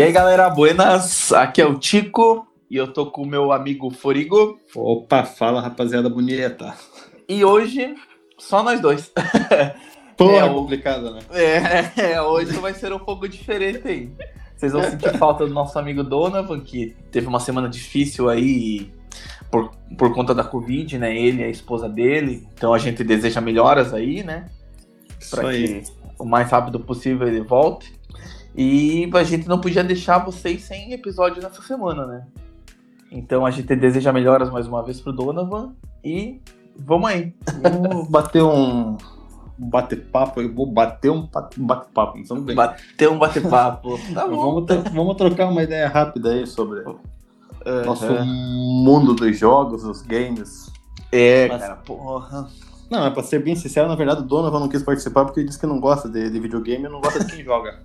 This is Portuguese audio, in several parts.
E aí, galera, buenas. Aqui é o Tico e eu tô com o meu amigo Forigo. Opa, fala rapaziada bonita. E hoje, só nós dois. Pô, É, complicado, né? É, é, hoje vai ser um pouco diferente aí. Vocês vão sentir falta do nosso amigo Donovan, que teve uma semana difícil aí por, por conta da Covid, né? Ele e a esposa dele. Então a gente deseja melhoras aí, né? Isso Para aí. que o mais rápido possível ele volte. E a gente não podia deixar vocês sem episódio nessa semana, né? Então a gente deseja melhoras mais uma vez pro Donovan e vamos aí. Vamos bater um um bate-papo aí. Vou bater um pa- bate-papo, não estamos bem. Bater um bate-papo. Tá bom. Vamos, vamos trocar uma ideia rápida aí sobre Aham. nosso mundo dos jogos, dos games. É, Mas- cara, porra. Não, é pra ser bem sincero, na verdade o Donovan não quis participar porque ele disse que não gosta de, de videogame e não gosta de quem joga.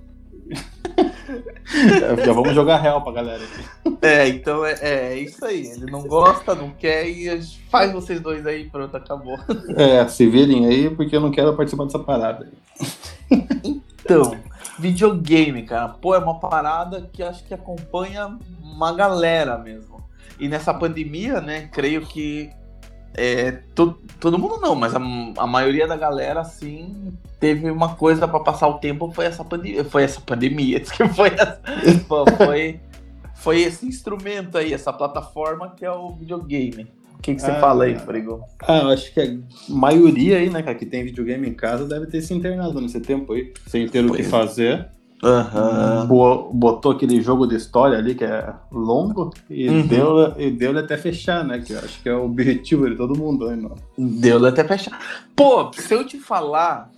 Já vamos jogar real pra galera aqui. É, então é, é isso aí. Ele não gosta, não quer e faz vocês dois aí, pronto, acabou. É, se virem aí porque eu não quero participar dessa parada. Então, videogame, cara, pô, é uma parada que acho que acompanha uma galera mesmo. E nessa pandemia, né, creio que é, to- todo mundo não, mas a, a maioria da galera, assim, teve uma coisa pra passar o tempo, foi essa pandemia, foi essa pandemia, foi, essa- foi, foi esse instrumento aí, essa plataforma que é o videogame. O que, que você Ah, fala aí, Frigo? Ah, eu acho que a maioria aí, né, cara, que tem videogame em casa deve ter se internado nesse tempo aí, sem ter o que Pois fazer. Aham. Bo- Botou aquele jogo de história ali que é longo e Uhum. deu e deu até fechar, né? Que eu acho que é o objetivo de todo mundo, né, mano? Deu até fechar. Pô, se eu te falar,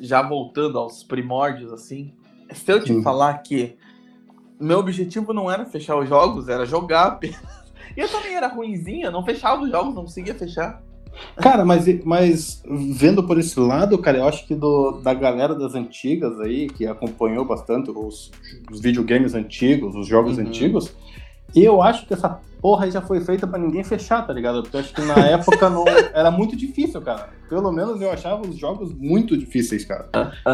já voltando aos primórdios, assim, se eu te falar que meu objetivo não era fechar os jogos, era jogar apenas. E eu também era ruimzinha, não fechava os jogos, não conseguia fechar. Cara, mas, mas vendo por esse lado, cara, eu acho que do, da galera das antigas aí, que acompanhou bastante os, os videogames antigos, os jogos Uhum. antigos, eu acho que essa porra aí já foi feita pra ninguém fechar, tá ligado? Porque eu acho que na época não era muito difícil, cara. Pelo menos eu achava os jogos muito difíceis, cara.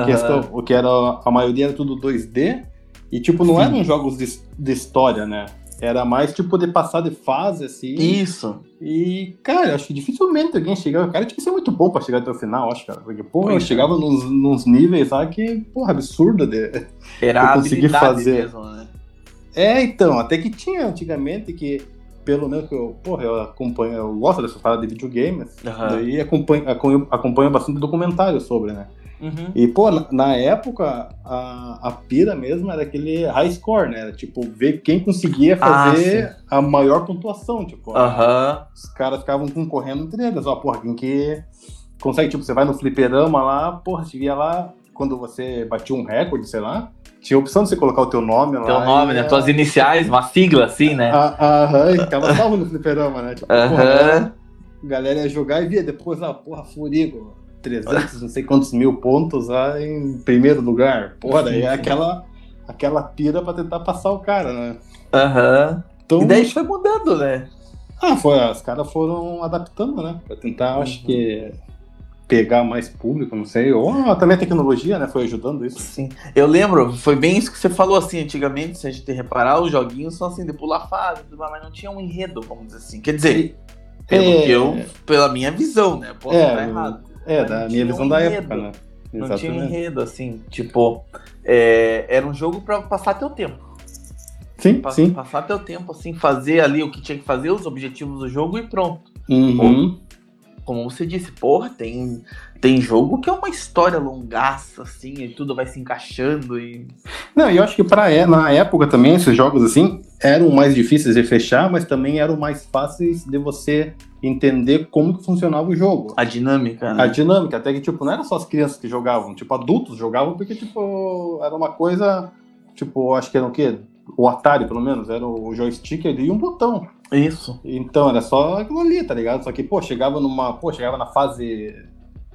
Questão, o que era a maioria era tudo 2D e tipo não eram jogos de, de história, né? Era mais tipo de passar de fase assim. Isso. E cara, acho que dificilmente alguém chegava, cara, tinha que ser muito bom pra chegar até o final, acho, cara. Porque porra, eu é. chegava nos, nos níveis lá que, porra, absurda de Era Eu a consegui habilidade fazer. mesmo, né? É, então, até que tinha antigamente que pelo menos que eu, porra, eu acompanho, eu gosto dessa parada de videogames. Aham. Daí acompanho, acompanho, acompanho bastante documentário sobre, né? Uhum. E, pô, na, na época, a, a pira mesmo era aquele high score, né? Era, tipo, ver quem conseguia Ah, fazer a maior pontuação, tipo. Aham. Os caras ficavam concorrendo entre eles, ó, porra, quem que consegue, tipo, você vai no fliperama lá, porra, você via lá, quando você batia um recorde, sei lá, tinha a opção de você colocar o teu nome lá. Teu nome, né? ah, Tuas iniciais, uma sigla assim, né? ah, Aham, e ficava salvo no fliperama, né? Tipo, porra, Aham. a galera ia jogar e via depois, ah, porra, Furigo, 300, não sei quantos mil pontos lá em primeiro lugar. Daí é aquela, aquela pira pra tentar passar o cara, né? Aham. Então, E daí foi mudando, né? ah, foi, os caras foram adaptando, né? Pra tentar, acho Uhum. que, pegar mais público, não sei. Ou também a tecnologia, né? Foi ajudando isso. Sim. Eu lembro, foi bem isso que você falou assim, antigamente, se a gente reparar, os joguinhos são assim, de pular fase, mas não tinha um enredo, vamos dizer assim. Quer dizer, pelo É. que eu, pela minha visão, né? Posso É, estar errado. É, da minha tinha visão um da enredo. época, né? Não tinha Exatamente. enredo, assim, tipo, é, era um jogo pra passar teu tempo. Sim, Pa- sim. Passar teu tempo, assim, fazer ali o que tinha que fazer, os objetivos do jogo e pronto. Uhum. Como você disse, porra, tem, tem jogo que é uma história longaça, assim, e tudo vai se encaixando e. Não, e eu acho que pra, é- na época também, esses jogos assim, eram mais difíceis de fechar, mas também eram mais fáceis de você entender como que funcionava o jogo. A dinâmica, né? A dinâmica, até que, tipo, não era só as crianças que jogavam, tipo, adultos jogavam porque, tipo, era uma coisa, tipo, acho que era o quê? O Atari, pelo menos, era o joystick ali e um botão. Isso. Então, era só aquilo ali, tá ligado? Só que, pô, chegava numa, pô, chegava na fase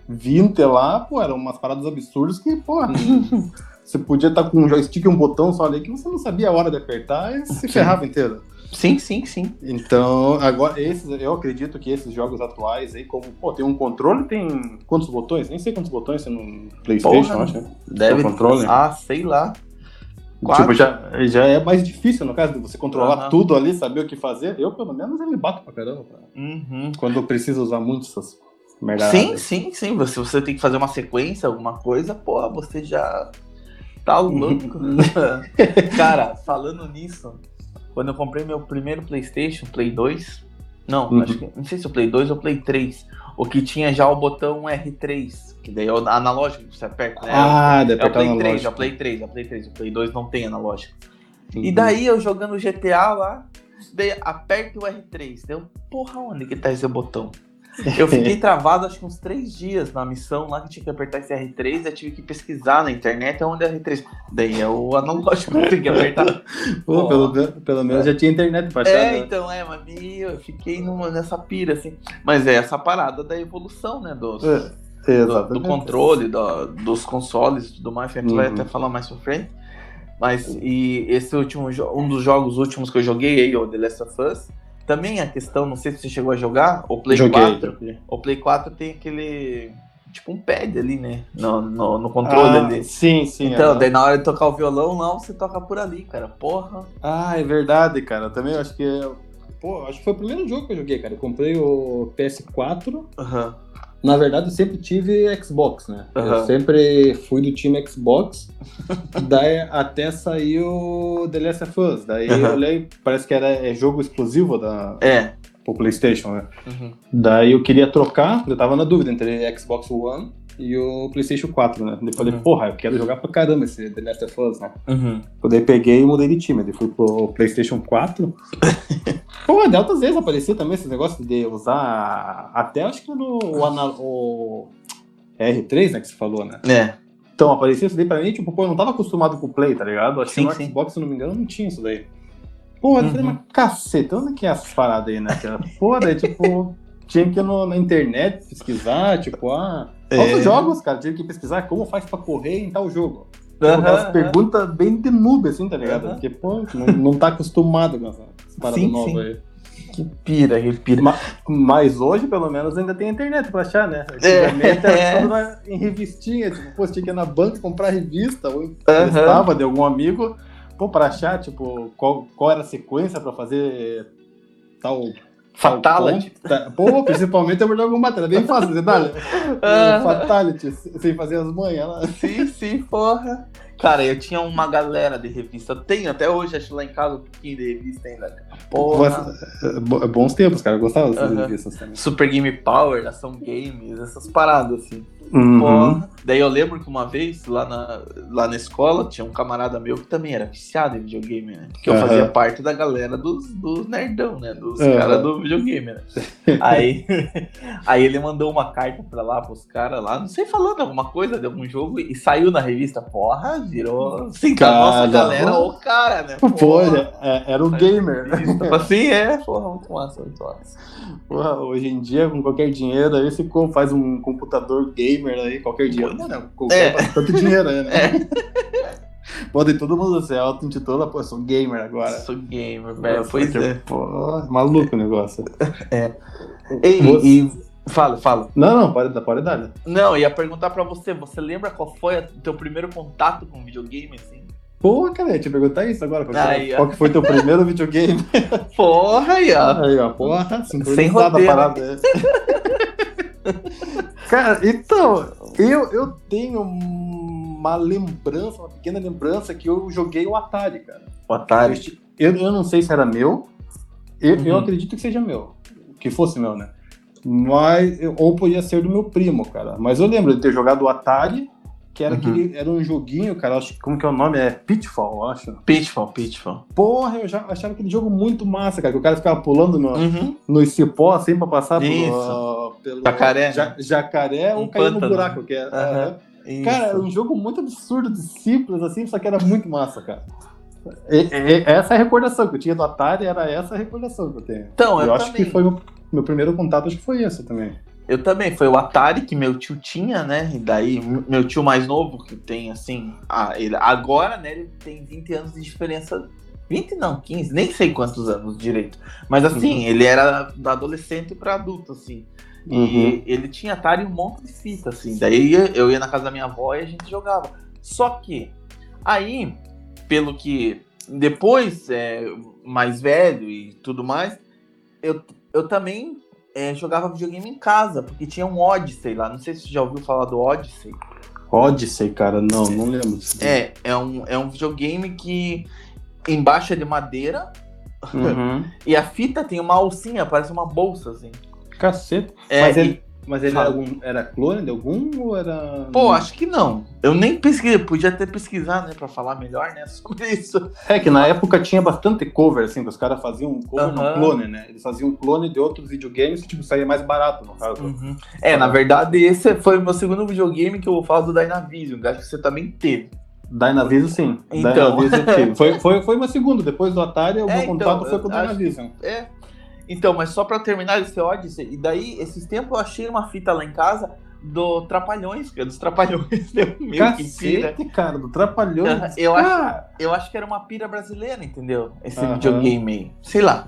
20 lá, pô, eram umas paradas absurdas que, pô, você podia estar com um joystick e um botão só ali que você não sabia a hora de apertar e se ferrava inteiro. Sim, sim, sim. Então, agora, esses, eu acredito que esses jogos atuais aí, como, pô, tem um controle, tem quantos botões? Nem sei quantos botões tem no PlayStation, Porra, acho, né? Deve. Controle? Ah, sei lá. Quatro. Tipo, já, já é mais difícil, no caso, de você controlar Aham. tudo ali, saber o que fazer. Eu, pelo menos, eu me bato pra caramba. cara. Uhum. Quando eu preciso usar muito essas merda. Sim, sim, sim. Você, você tem que fazer uma sequência, alguma coisa, pô, você já tá louco. Cara, falando nisso, quando eu comprei meu primeiro PlayStation, Play 2, não, Uhum. acho que, não sei se o Play 2 ou Play 3, o que tinha já o botão R3, que daí é o analógico que você aperta, né? Ah, deve é o Play na 3, loja. é o Play 3, é o Play 3, o Play 2 não tem analógico. E Uhum. daí eu jogando GTA lá, daí aperta o R3. Deu, porra, onde que tá esse botão? Eu fiquei travado acho que uns três dias na missão lá que tinha que apertar esse R3, eu tive que pesquisar na internet onde é o R3. Daí é o analógico que eu tenho que apertar. Pô, pelo, pelo menos já tinha internet pra achar. É, então, é, mas eu fiquei numa, nessa pira, assim. Mas é essa parada da evolução, né, dos, É, do, do controle, do- dos consoles e tudo mais, que a gente vai Uhum. até falar mais pra frente. Mas e esse último um dos jogos últimos que eu joguei aí, o The Last of Us, também a questão, não sei se você chegou a jogar, o Play Joguei. 4. O Play 4 tem aquele. Tipo um pad ali, né? No, no, no controle Ah, ali. Sim, sim. Então, é. daí na hora de tocar o violão, não, você toca por ali, cara. Porra. Ah, é verdade, cara. Também acho que. Pô, acho que foi o primeiro jogo que eu joguei, cara. Eu comprei o PS4. Aham. Na verdade, eu sempre tive Xbox, né? Eu Aham. sempre fui do time Xbox. daí até saiu The Last of Us. Daí Aham. eu olhei, parece que era é jogo exclusivo da É. pro PlayStation, né? Uhum. Daí eu queria trocar, eu tava na dúvida entre Xbox One e o PlayStation 4, né? Daí falei, Uhum. porra, eu quero jogar pra caramba esse The Last of Us, né? Uhum. Eu daí peguei e mudei de time. Daí fui pro PlayStation 4. Pô, de altas vezes aparecia também esse negócio de usar. Até acho que no o, o R3, né? Que você falou, né? É. Então aparecia isso daí pra mim, tipo, pô, eu não tava acostumado com o Play, tá ligado? Acho Sim, que no sim. Xbox, se não me engano, não tinha isso daí. Pô, eu falei, Uhum. mas caceta, onde que é essas paradas aí, né? Pô, daí, tipo, tinha que ir no- na internet pesquisar, tipo, ah. É. Outros jogos, cara, tinha que pesquisar como faz pra correr em tal jogo. Aham, aquelas aham. perguntas bem de noob, assim, tá ligado? Aham. Porque, pô, não, não tá acostumado com essa parada Sim, nova sim. aí. Que pira, que pira. Ma- Mas hoje, pelo menos, ainda tem internet pra achar, né? É. Antigamente era tudo na- em revistinha, tipo, pô, tinha que ir na banca comprar revista, ou emprestava de algum amigo, pô, pra achar, tipo, qual, qual era a sequência pra fazer tal. Tal Fatality. Tá- Pô, principalmente eu jogo matéria, bem fácil, dá, Ah. Fatality, sem fazer as manhas lá. Sim, sim, porra. Cara, eu tinha uma galera de revista. Tenho até hoje, acho lá em casa um pouquinho de revista ainda. Porra. Bo- Bons tempos, cara. Eu gostava dessas Aham. revistas também. Super Game Power, Ação Games, essas paradas assim. Uhum. Porra. Daí eu lembro que uma vez, lá na, lá na escola, tinha um camarada meu que também era viciado em videogame, né? Porque eu Aham. fazia parte da galera dos, dos nerdão, né? Dos Aham. caras do videogame, né? Aí, aí ele mandou uma carta pra lá, pros caras lá, não sei, falando alguma coisa de algum jogo, e saiu na revista. Porra, virou. Sim, da nossa Cara, galera, o cara, né? Pô, é- era o gamer. Assim é, porra, muito massa, muito massa. Porra, hoje em dia, com qualquer dinheiro, aí você faz um computador gamer aí, qualquer dinheiro. Não, não, qualquer É. bastante dinheiro né? Daí todo mundo se auto-intitula, pô, sou gamer agora. Sou gamer, velho. Pois é. Pô, maluco o negócio. Ei, Você- e. Fala, fala. Não, não, pode, dar- pode dar, né? Não, ia perguntar pra você, você lembra qual foi o teu primeiro contato com videogame, assim? Pô, cara, eu ia te perguntar isso agora. Qual, que- ó. foi teu primeiro videogame? Porra, aí, ó. Aí, ó, porra, Sem rodeio, parada. Cara, então, eu, eu tenho uma lembrança, uma pequena lembrança que eu joguei o Atari, cara. O Atari. Eu, eu não sei se era meu, eu, eu Uhum. acredito que seja meu, que fosse meu, né? Mas, ou podia ser do meu primo, cara. Mas eu lembro de ter jogado o Atari, que era, Uhum. aquele, era um joguinho, cara, acho, como que é o nome? É Pitfall, eu acho. Pitfall, Pitfall. Porra, eu já achava aquele jogo muito massa, cara, que o cara ficava pulando no, Uhum. no cipó, assim, pra passar pelo, Isso. pelo Jacaré, ja- jacaré Um ou cair no buraco. Que é. Isso. Cara, era um jogo muito absurdo, de simples, assim, só que era muito massa, cara. E- e- essa é a recordação que eu tinha do Atari, era essa a recordação que eu tenho. Então, eu, Eu, acho também. que foi o meu primeiro contato, acho que foi esse também. Eu também, foi o Atari que meu tio tinha, né? E daí, meu tio mais novo, que tem assim. Ah, ele, agora, né, ele tem 20 anos de diferença. 20 não, 15, nem sei quantos anos direito. Mas assim, Uhum. ele era da adolescente pra adulto, assim. E Uhum. ele tinha Atari um monte de fita, assim. Daí eu ia na casa da minha avó e a gente jogava. Só que, aí, pelo que depois, é, mais velho e tudo mais, eu, eu também é, jogava videogame em casa, porque tinha um Odyssey lá. Não sei se você já ouviu falar do Odyssey. Odyssey, cara, não, não lembro. É, é um, é um videogame que embaixo é de madeira Uhum. e a fita tem uma alcinha, parece uma bolsa, assim. Cacete. É, mas ele, mas ele era, algum, era clone de algum ou era. Pô, acho que não. Eu nem pesquisei, podia até pesquisar, né, pra falar melhor, né, sobre isso. É que na época tinha bastante cover, assim, que os caras faziam um cover Aham. no clone, né? Eles faziam um clone de outros videogames que, tipo, saía mais barato, no caso. É, na verdade, esse foi o meu segundo videogame que eu vou falar do Dynavision, que acho que você também teve. Dynavision, sim. Então. Dynavision. Foi, foi, foi uma segunda. Depois do Atari, o É, meu então, contato foi com o Dynavision. É. Então, mas só pra terminar esse Odyssey, e daí, esses tempos eu achei uma fita lá em casa do Trapalhões, é dos Trapalhões, deu meio que pira. Cacete, cara, do Trapalhões. Eu acho- Cara, Eu acho que era uma pira brasileira, entendeu? Esse Aham. videogame aí. Sei lá.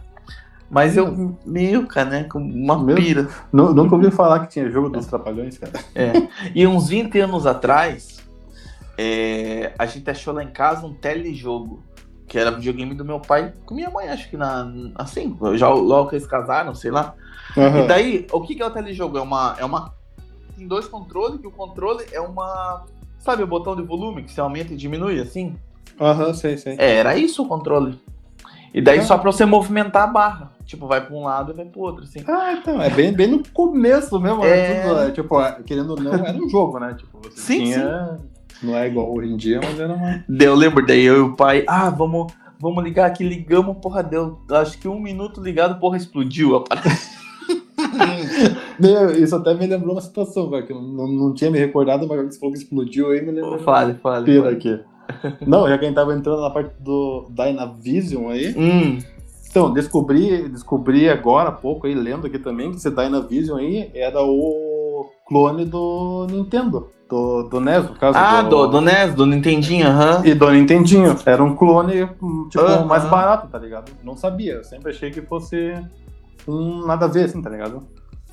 Mas eu, meio, cara, né? Com uma Meu- pira. nu- nunca ouvi falar que tinha jogo dos Trapalhões, cara. É. E uns 20 anos atrás, é, a gente achou lá em casa um telejogo. Que era videogame do meu pai com minha mãe, acho que na. Assim, já logo que eles casaram, sei lá. E daí, o que que é o telejogo? É uma. É uma. Tem dois controles, que o controle é uma. Sabe o botão de volume que você aumenta e diminui assim? Aham, sei, sei. É, era isso o controle. E daí só pra você movimentar a barra. Tipo, vai pra um lado e vai pro outro, assim. Ah, então, é bem, bem no começo mesmo. É. É. Tudo, é, tipo, é, querendo ou não, era um jogo, né? Tipo, você Sim, tinha. Não é igual hoje em dia, mas era uma. Eu lembro, daí eu e o pai, ah, vamos, vamos ligar aqui, ligamos, porra, deu. Acho que um minuto ligado, porra, explodiu a parada. Meu, Isso até me lembrou uma situação, cara, que eu não, não tinha me recordado, mas você falou que explodiu aí, me lembrou. fale, fale. Pira fale. aqui. Não, já que a gente tava entrando na parte do Dynavision aí. Hum, Então, descobri, descobri agora há pouco aí, lendo aqui também, que esse Dynavision aí era o clone do Nintendo, do, do NES, no caso. ah, do, do NES, do Nintendinho, aham. E do Nintendinho. Era um clone, tipo, Aham. mais barato, tá ligado? Não sabia, eu sempre achei que fosse um nada a ver, assim, tá ligado?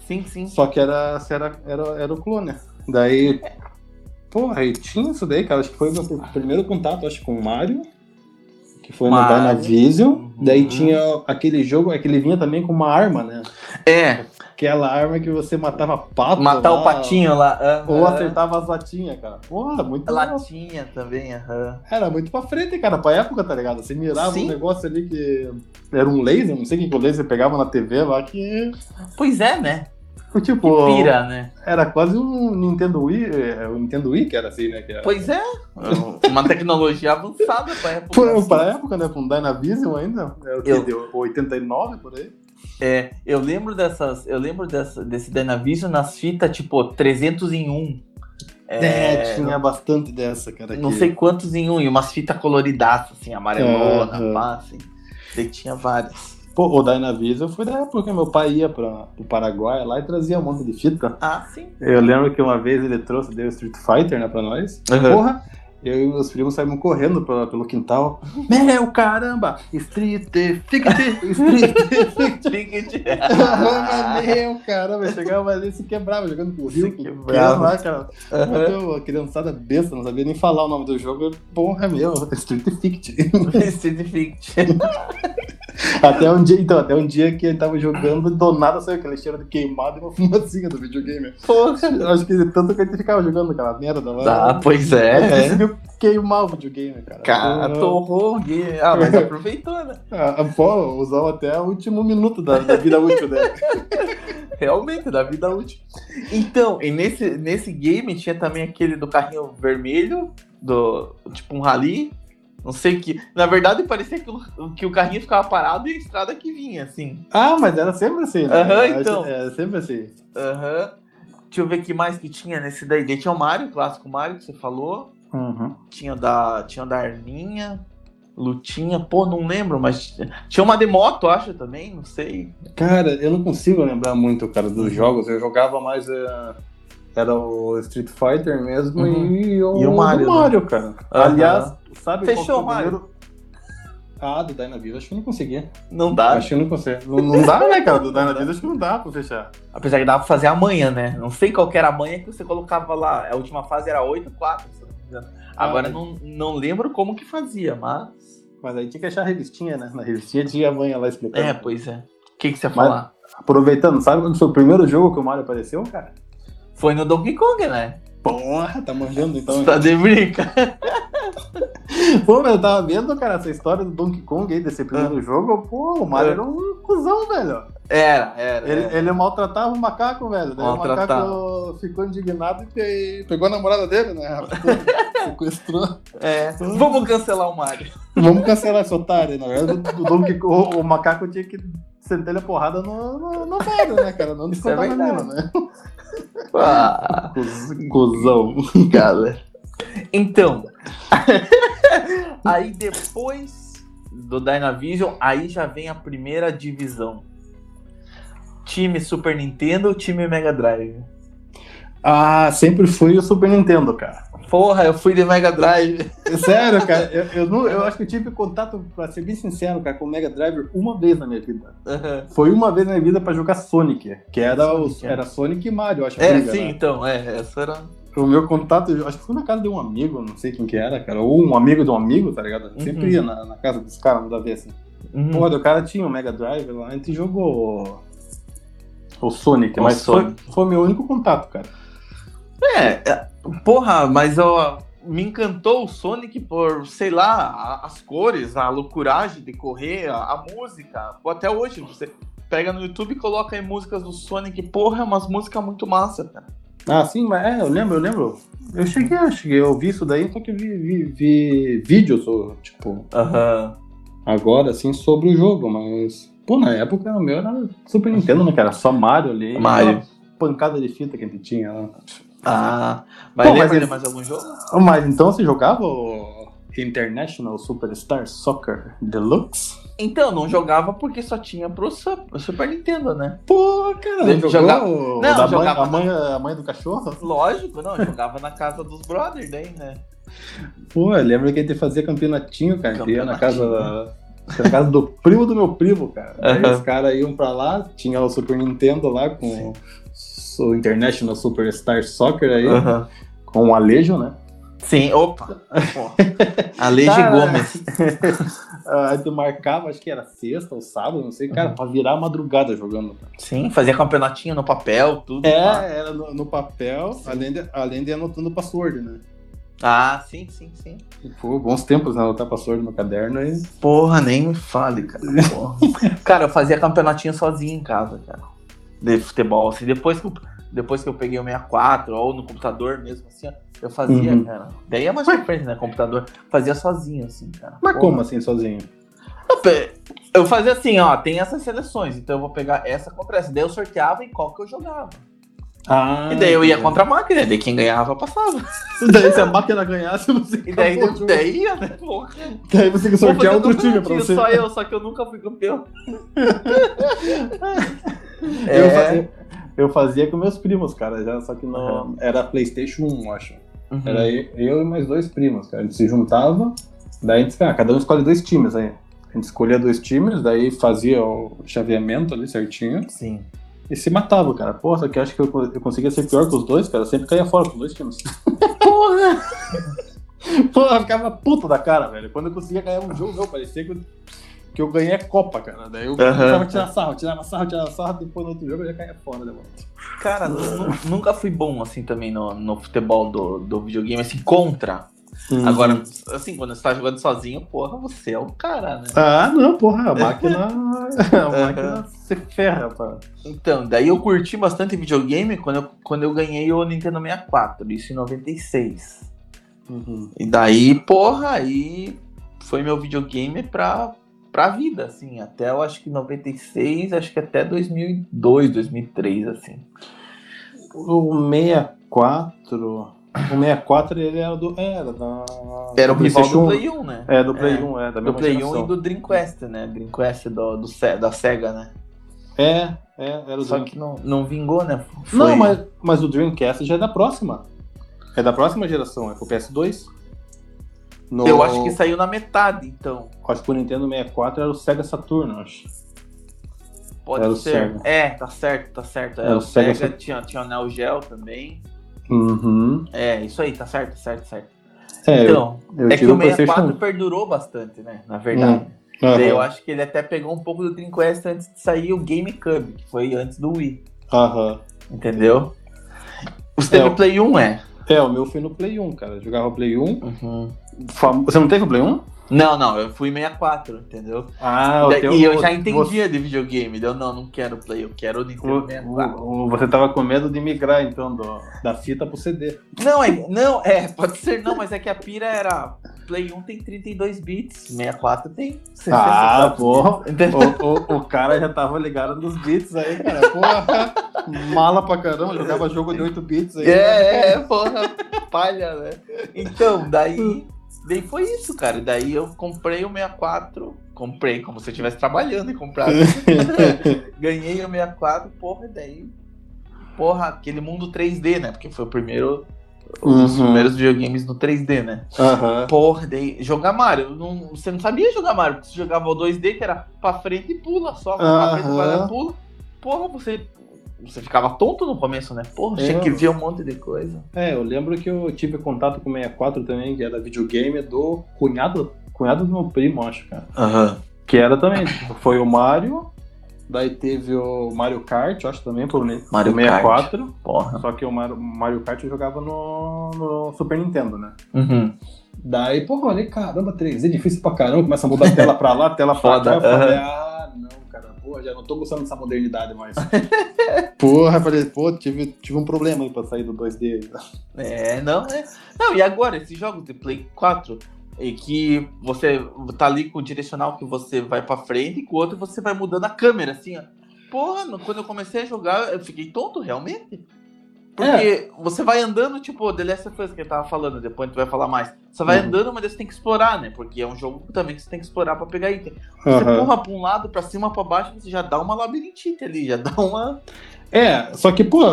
Sim, sim. Só que era, era, era, era o clone. Daí, porra, e tinha isso daí, cara. Acho que foi o meu primeiro contato, acho, com o Mario. Que foi Mario. no Dynavision. Uhum. Daí tinha aquele jogo, é que ele vinha também com uma arma, né? É, Aquela arma que você matava pato. matar lá, o patinho lá. Ou acertava as latinhas, cara. Porra, muito Latinha também, aham. Era muito pra frente, cara, pra época, tá ligado? Você mirava Sim. um negócio ali que era um laser, não sei o que que o laser pegava na TV lá, que Pois é, né? tipo. Pira, né? Era quase um Nintendo Wii, é, o Nintendo Wii que era assim, né? Que era... Pois é. Uma tecnologia avançada pra época. Foi assim. pra época, né? Com Dynavision ainda. Era o que Eu- deu? 89 por aí. É, eu lembro dessas, eu lembro dessa, desse Dynavision nas fitas, tipo, 300 em 1. É, tinha bastante dessa, cara. não que- sei quantos em um, e umas fitas coloridaças, assim, amarelona, pá, assim. Daí tinha várias. Pô, o Dynavision foi da época que meu pai ia pra, pro Paraguai lá e trazia um monte de fita. Ah, sim. Eu lembro que uma vez ele trouxe, deu Street Fighter, né, pra nós. Uhum. Porra, eu e meus primos saímos correndo pela- pelo quintal. Meu caramba! Street Fight! Street Fight! Ticket. Meu caramba, eu chegava ali e se quebrava jogando com o Rio. Se quebrava. Lá, cara. Meu, a criançada besta, não sabia nem falar o nome do jogo. Porra, meu, Street Fight. Street Fiction. até um dia, então, até um dia que ele tava jogando do nada saiu aquele cheiro de queimado e uma fumacinha do videogame. Eu acho que tanto que a gente ficava jogando aquela merda lá. Tá, pois Ele é. é. Conseguiu queimar o videogame, cara. Cara, torrou o game. Ah, mas aproveitou, né? Ah, pô, usava até o último minuto da, da vida útil dele. Realmente, da vida útil. Então, e nesse, nesse game tinha também aquele do carrinho vermelho, do tipo um rally. Não sei que. Na verdade, parecia que o, que o carrinho ficava parado e a estrada que vinha, assim. Ah, mas era sempre assim, né? Aham, Acho- então. É sempre assim. Aham. Deixa eu ver o que mais que tinha nesse daí. Daí tinha o Mario, o clássico Mario que você falou. Uhum. Tinha o da, tinha o da Arminha. Lutinha, pô, não lembro, mas tinha uma de moto, acho também, não sei. Cara, eu não consigo lembrar muito, cara, dos jogos. Eu jogava mais. eh, era o Street Fighter mesmo Uhum. e, o, E o Mario, do né? Mario, cara. Aham. Aliás, sabe Fechou qual o Mario? primeiro- Ah, do Dynavision, acho que eu não consegui. Não dá. Acho que eu não consegui. Não, não dá, né, cara? Do Dynavision acho que não dá pra fechar. Apesar que dava pra fazer amanhã, né? Não sei qual que era a manha que você colocava lá. A última fase era 8, 4, engano. Agora ah, não, não lembro como que fazia, mas. Mas aí tinha que achar a revistinha, né? Na revistinha tinha a mãe lá explicando. É, pois é. O que, que você ia falar? Aproveitando, sabe quando foi o primeiro jogo que o Mario apareceu, cara? Foi no Donkey Kong, né? Porra, tá manjando então. Você tá de brinca. Pô, mas eu tava vendo, cara, essa história do Donkey Kong aí, desse primeiro ah. jogo. Pô, o Mario ah. era um cuzão, velho. Era, era. Ele, era. ele maltratava o macaco, velho. Daí o macaco ficou indignado e pegou a namorada dele, né? Sequestrou. É. Vamos cancelar o Mario. Vamos cancelar esse otário. Na verdade, o, Donkey Kong, o, o macaco tinha que sentar a porrada no, no, no Mario, né, cara? Não descontar é na mina, né? Ah, cuzão. Galera. Então, aí depois do Dynavision, aí já vem a primeira divisão. Time Super Nintendo, time Mega Drive. Ah, sempre fui o Super Nintendo, cara. Porra, eu fui de Mega Drive. Sério, cara, eu, eu, não, eu acho que eu tive contato, pra ser bem sincero, cara, com o Mega Drive uma vez na minha vida. Uhum. Foi uma vez na minha vida pra jogar Sonic, que era, Sonic, é. era Sonic e Mario, acho. É, sim, né? então, é, essa era o meu contato, acho que foi na casa de um amigo, não sei quem que era, cara, ou um amigo de um amigo, tá ligado? Uhum. Sempre ia na, na, casa dos caras, da vez assim. Uhum. Porra, o cara tinha o um Mega Drive lá, a gente jogou o Sonic, o mas Sonic. Foi, foi meu único contato, cara. É, é porra, mas ó, me encantou o Sonic por, sei lá, as cores, a loucuragem de correr, a, a música. Até hoje, você pega no YouTube e coloca aí músicas do Sonic, porra, é umas músicas muito massa, cara. Ah, sim, mas é, eu lembro, eu lembro. Eu cheguei, eu cheguei, eu vi isso daí, só que vi, vi, vi vídeos, tipo, uh -huh. agora, assim, sobre o jogo, mas, pô, na época o meu era Super Nintendo, né, cara? Só Mario ali. Mario. Pancada de fita que a gente tinha lá. Ah, mas pô, mas, de mais algum jogo? Mas então você jogava International Superstar Soccer Deluxe? Então, não jogava porque só tinha pro Super Nintendo, né? Pô, cara, não jogou jogava... Não, jogava mãe, a, mãe, a mãe do cachorro? Lógico, não, jogava na casa dos brothers daí, né? Pô, lembra que a gente fazia campeonatinho, cara, campeonatinho. na casa na casa do primo do meu primo, cara. Aí os caras iam pra lá, tinha o Super Nintendo lá com Sim. o International Superstar Soccer aí, com o Alejo, né? Sim, opa! Alejo tá, Gomes. Aí tu marcava, acho que era sexta ou sábado, não sei, cara, uhum. pra virar a madrugada jogando. Sim, fazia campeonatinho no papel, tudo. É, lá. era no, no papel, além de, além de anotando o password, né? Ah, sim, sim, sim. Pô, bons tempos né, anotar password no caderno aí. Porra, nem me fale, cara. cara, eu fazia campeonatinho sozinho em casa, cara. De futebol. Assim, depois que eu, depois que eu peguei o 64, ou no computador mesmo, assim, ó eu fazia, uhum. cara. Daí é mais Mas... né? Computador. Fazia sozinho, assim, cara. Mas Porra. como assim, sozinho? Eu fazia assim, ó, tem essas seleções, então eu vou pegar essa contra essa. Daí eu sorteava em qual que eu jogava. Ah, e daí eu ia contra a máquina, daí quem ganhava passava. E daí se a máquina ganhasse, você E daí, daí ia, né? Porra. Daí você que sortear outro time pra você. Só eu, só que eu nunca fui campeão. é... eu, fazia, eu fazia com meus primos, cara, já, só que não. Uhum. Era Playstation 1, acho. Uhum. Era eu e mais dois primos, cara. A gente se juntava, daí a gente, ah, cada um escolhe dois times aí. A gente escolhia dois times, daí fazia o chaveamento ali certinho. Sim. E se matava, cara. Porra, que acho que eu, eu conseguia ser pior que os dois, cara. Eu sempre caía fora com os dois times. Porra! Porra, eu ficava puta da cara, velho. Quando eu conseguia ganhar um jogo, meu, parecia que eu, que eu ganhei a Copa, cara. Daí eu uhum. começava a tirar sarro, tirava sarro, tirava sarro, depois no outro jogo eu já caía fora volta. Cara, nunca fui bom assim também no, no futebol do, do videogame, assim, contra. Uhum. Agora, assim, quando você tá jogando sozinho, porra, você é o cara, né? Ah, não, porra, a máquina. a máquina se ferra, pá. Então, daí eu curti bastante videogame quando eu, quando eu ganhei o Nintendo 64, isso em 96. Uhum. E daí, porra, aí foi meu videogame pra, pra vida, assim, até eu acho que 96, acho que até 2002, 2003, assim. O 64. O 64 ele era do. Era da. Era o rival do Play 1, né? É, do Play é, 1, é, da Do Play geração. 1 e do Dreamcast, né? Dreamcast do, do, da SEGA, né? É, é, era o Só Dream... que não, não vingou, né? Foi... Não, mas, mas o Dreamcast já é da próxima. É da próxima geração, é pro PS2. No... Eu acho que saiu na metade, então. Acho que o Nintendo 64 era o Sega Saturn, acho. Pode era ser. É, tá certo, tá certo. Era, era o Sega, Sega tinha, tinha o Neo Geo também. Uhum. É, isso aí, tá certo, certo, certo. É, então, eu, eu é que o 64 perdurou bastante, né? Na verdade. Hum. Uhum. eu acho que ele até pegou um pouco do Dreamcast antes de sair o GameCube, que foi antes do Wii. Aham. Uhum. Entendeu? Você teve é, Play 1, é? É, o meu foi no Play 1, cara. Eu jogava Play 1. Uhum. Você não teve o Play 1? Não, não, eu fui 64, entendeu? Ah, e, e eu já entendia você... de videogame. Eu não, não quero Play, eu quero o Nintendo 64. Você tava com medo de migrar, então, do, da fita pro CD. Não, é, não, é, pode ser não, mas é que a pira era. Play 1 tem 32 bits, 64 tem 64 Ah, porra. O, o, o, cara já tava ligado nos bits aí, cara. Porra, mala pra caramba, jogava jogo de 8 bits aí. É, é, porra, palha, né? Então, daí. Daí foi isso, cara. Daí eu comprei o 64. Comprei como se eu estivesse trabalhando e comprado. Ganhei o 64, porra, e daí. Porra, aquele mundo 3D, né? Porque foi o primeiro. Uhum. Os primeiros videogames no 3D, né? Uhum. Porra, daí. Jogar Mario. Não, você não sabia jogar Mario, porque você jogava o 2D, que era pra frente e pula só. Pra frente e pula. Porra, você você ficava tonto no começo, né? Porra, tinha que ver um monte de coisa. É, eu lembro que eu tive contato com o 64 também, que era videogame do cunhado, cunhado do meu primo, acho, cara. Aham. Uhum. Que era também, foi o Mario, daí teve o Mario Kart, acho também, pro, Mario 64. Kart. Porra. Só que o Mario, Mario Kart eu jogava no, no Super Nintendo, né? Uhum. Daí, porra, olhei, caramba, 3D, difícil pra caramba, começa a mudar a tela pra lá, tela pra cá, eu falei, ah, porra, já não tô gostando dessa modernidade mais. porra, falei, pô, tive, tive um problema aí pra sair do 2D. É, não, é. Não, e agora, esse jogo de Play 4, e que você tá ali com o direcional que você vai pra frente e com o outro você vai mudando a câmera, assim, ó. Porra, quando eu comecei a jogar, eu fiquei tonto, realmente. Porque é. você vai andando, tipo, The Last of Us que eu tava falando, depois a gente vai falar mais. Você vai uhum. andando, mas você tem que explorar, né? Porque é um jogo também que você tem que explorar pra pegar item. Você uhum. porra pra um lado, pra cima, pra baixo, você já dá uma labirintite ali, já dá uma. É, só que, pô,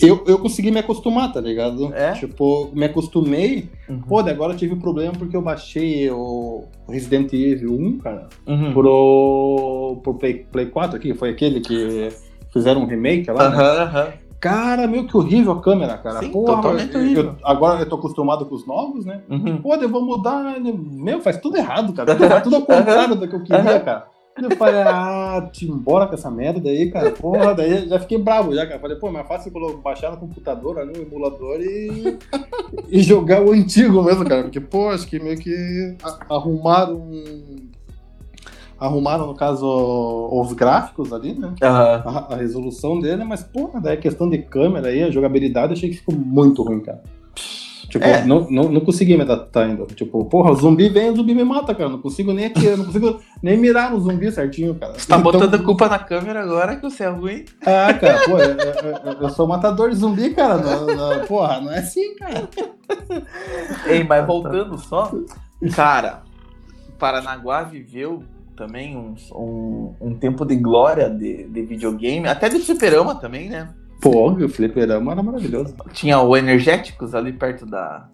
eu, eu consegui me acostumar, tá ligado? É? Tipo, me acostumei. Uhum. Pô, agora eu tive problema porque eu baixei o Resident Evil 1, cara, uhum. pro, pro Play, Play 4 aqui, foi aquele que fizeram um remake lá, né? Cara, meio que horrível a câmera, cara. Sim, Porra, totalmente horrível. Eu, agora eu tô acostumado com os novos, né? Uhum. Pô, eu vou mudar. Né? Meu, faz tudo errado, cara. Faz tudo ao contrário do que eu queria, cara. Eu falei, ah, te embora com essa merda aí, cara. Porra, daí já fiquei bravo já, cara. Falei, pô, mais fácil baixar no computador ali, no emulador e, e jogar o antigo mesmo, cara. Porque, pô, acho que meio que arrumaram um arrumaram, no caso, os gráficos ali, né? Uhum. A, a, resolução dele, mas, porra, daí a questão de câmera aí, a jogabilidade, achei que ficou muito ruim, cara. Tipo, é. não, não, não consegui me adaptar ainda. Tipo, porra, o zumbi vem, o zumbi me mata, cara. Não consigo nem aqui, não consigo nem mirar no zumbi certinho, cara. Você tá então... botando culpa na câmera agora que você é ruim. Ah, cara, pô, eu, eu, eu sou matador de zumbi, cara. Não, não, porra, não é assim, cara. Ei, mas voltando só, cara, Paranaguá viveu também um, um, um tempo de glória de, de videogame, até de fliperama também, né? Pô, o fliperama era maravilhoso. Tinha o Energéticos ali perto da,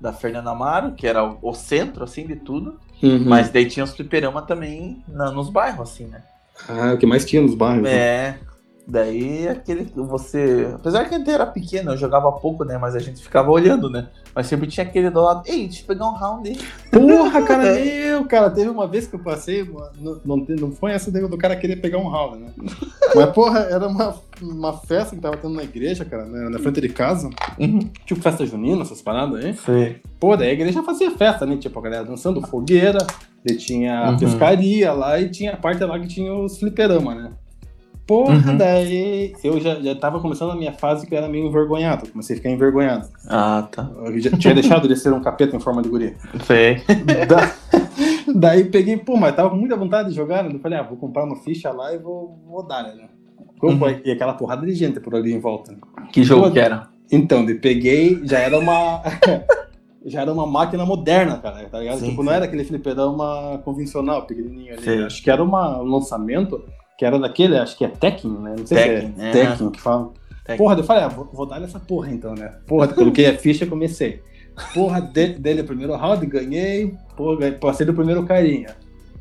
da Fernanda Amaro, que era o, o centro, assim, de tudo. Uhum. Mas daí tinha os fliperama também na, nos bairros, assim, né? Ah, o que mais tinha nos bairros. Né? É, né? Daí aquele você. Apesar que a gente era pequeno, eu jogava pouco, né? Mas a gente ficava olhando, né? Mas sempre tinha aquele do lado. Ei, deixa eu pegar um round aí. Porra, cara, meu, cara, teve uma vez que eu passei, não, não, não foi essa do cara querer pegar um round, né? Mas, porra, era uma, uma festa que tava tendo na igreja, cara, né? na frente de casa. Uhum. Tipo festa junina, essas paradas aí. Sim. Pô, daí a igreja fazia festa, né? Tipo, a galera dançando fogueira, e tinha uhum. pescaria lá e tinha a parte lá que tinha os fliperama, né? Porra, uhum. daí eu já, já tava começando a minha fase que eu era meio envergonhado. Comecei a ficar envergonhado. Ah, tá. Eu já tinha deixado de ser um capeta em forma de guria. Sei. Da, daí peguei, pô, mas tava com muita vontade de jogar, né? Eu falei, ah, vou comprar uma ficha lá e vou, vou dar, né? Uhum. E aquela porrada de gente por ali em volta. Né? Que jogo que era? Então, de peguei, já era uma. já era uma máquina moderna, cara, tá ligado? Sim, tipo, sim. não era aquele fliperama convencional, pequenininho ali. Sim. Acho que era uma, um lançamento que era daquele, acho que é Tekken, né? Não sei Tekken, se é, é Tekken que fala. Tekken. Porra, eu falei, ah, vou, vou dar essa porra então, né? Porra, coloquei a ficha e comecei. Porra, de, dele o primeiro round, ganhei, porra, passei do primeiro carinha.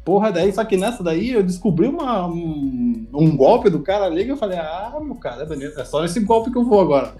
Porra, daí, só que nessa daí eu descobri uma, um, um golpe do cara ali que eu falei, ah, meu cara, é só nesse golpe que eu vou agora.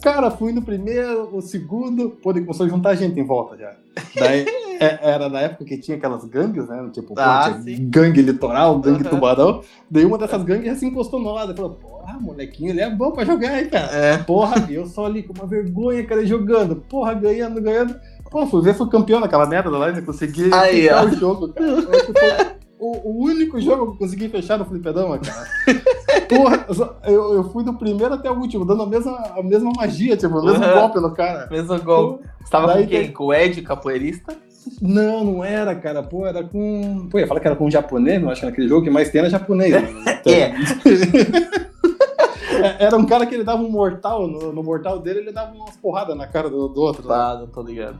cara, fui no primeiro, o segundo, pô, ele começou a juntar gente em volta já. Daí, é, era na época que tinha aquelas gangues, né? Tipo, ah, pô, gangue litoral, gangue uhum. tubarão. Daí uma dessas gangues já se encostou no lado falou, porra, molequinho, ele é bom pra jogar aí, cara. É. Porra, eu só ali com uma vergonha, cara, jogando. Porra, ganhando, ganhando. Pô, fui ver, fui campeão naquela merda lá, né? Consegui Aí, fechar o jogo, cara. O, o, único jogo que eu consegui fechar no Flipedama, cara. Porra, eu, eu fui do primeiro até o último, dando a mesma, a mesma magia, tipo, o mesmo uhum. golpe no cara. Mesmo golpe. Você tava com quem? Com o Ed, capoeirista? Não, não era, cara. Pô, era com. Pô, ia falar que era com um japonês, não acho que naquele jogo que mais tem era japonês. Né? Então... é. É, era um cara que ele dava um mortal, no, no mortal dele ele dava umas porradas na cara do, do outro. Tá, né? não tô ligado.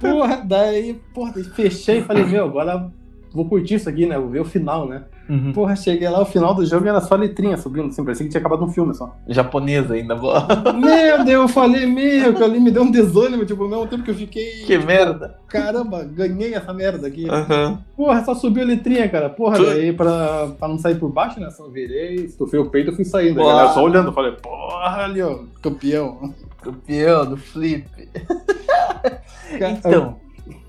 Porra, daí, porra, fechei e falei, meu, agora vou curtir isso aqui, né? Vou ver o final, né? Uhum. Porra, cheguei lá, o final do jogo era só letrinha subindo, assim, parecia que tinha acabado um filme só. Japonesa ainda, boa. Meu Deus, eu falei, meu, que ali me deu um desânimo, tipo, ao mesmo tempo que eu fiquei. Que merda. Caramba, ganhei essa merda aqui. Uhum. Porra, só subiu a letrinha, cara. Porra, tu... daí pra, pra não sair por baixo, né? Só virei, estufei o peito e fui saindo. Galera, só olhando, falei, porra, ali, ó, campeão. Campeão do flip. então,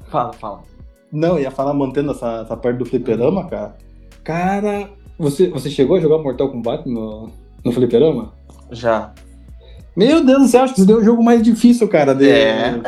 fala, fala. Não, ia falar mantendo essa, essa parte do fliperama, cara. Cara, você, você chegou a jogar Mortal Kombat no, no fliperama? Já. Meu Deus do céu, acho que isso é o jogo mais difícil, cara. De... É,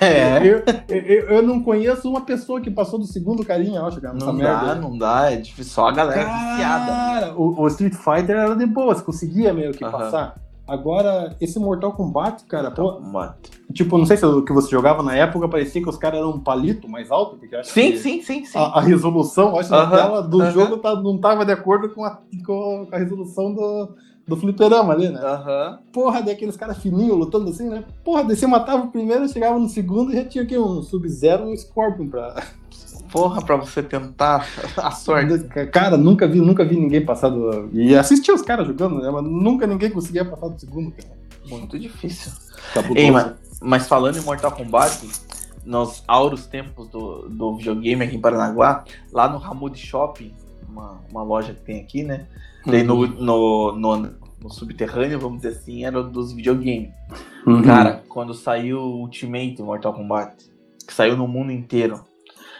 é. Eu, eu, eu, não conheço uma pessoa que passou do segundo carinha, acho, cara. Não dá, merda. não dá, é difícil. Só a galera cara, viciada. O, o, Street Fighter era de boa, você conseguia meio que passar. Agora, esse Mortal Kombat, cara, Mortal pô, Kombat. tipo, não sei se o que você jogava na época parecia que os caras eram um palito mais alto, porque acho sim, que sim, sim, sim. A, a resolução, acho, uh -huh, tela do uh -huh. jogo tá, não tava de acordo com a, com a resolução do, do fliperama ali, né? Uhum. Porra, daqueles caras fininhos lutando assim, né? Porra, daí você matava o primeiro, chegava no segundo e já tinha aqui um Sub-Zero e um Scorpion pra, Porra, pra você tentar a sorte. Cara, nunca vi, nunca vi ninguém passar do. E assisti os caras jogando, né? Mas nunca ninguém conseguia passar do segundo, cara. Muito difícil. Ei, mas, mas, falando em Mortal Kombat, nos auros tempos do, do videogame aqui em Paranaguá, lá no Ramud Shopping, uma, uma loja que tem aqui, né? Uhum. no, no, no, no, subterrâneo, vamos dizer assim, era dos videogames. Uhum. Cara, quando saiu o Ultimate Mortal Kombat, que saiu no mundo inteiro.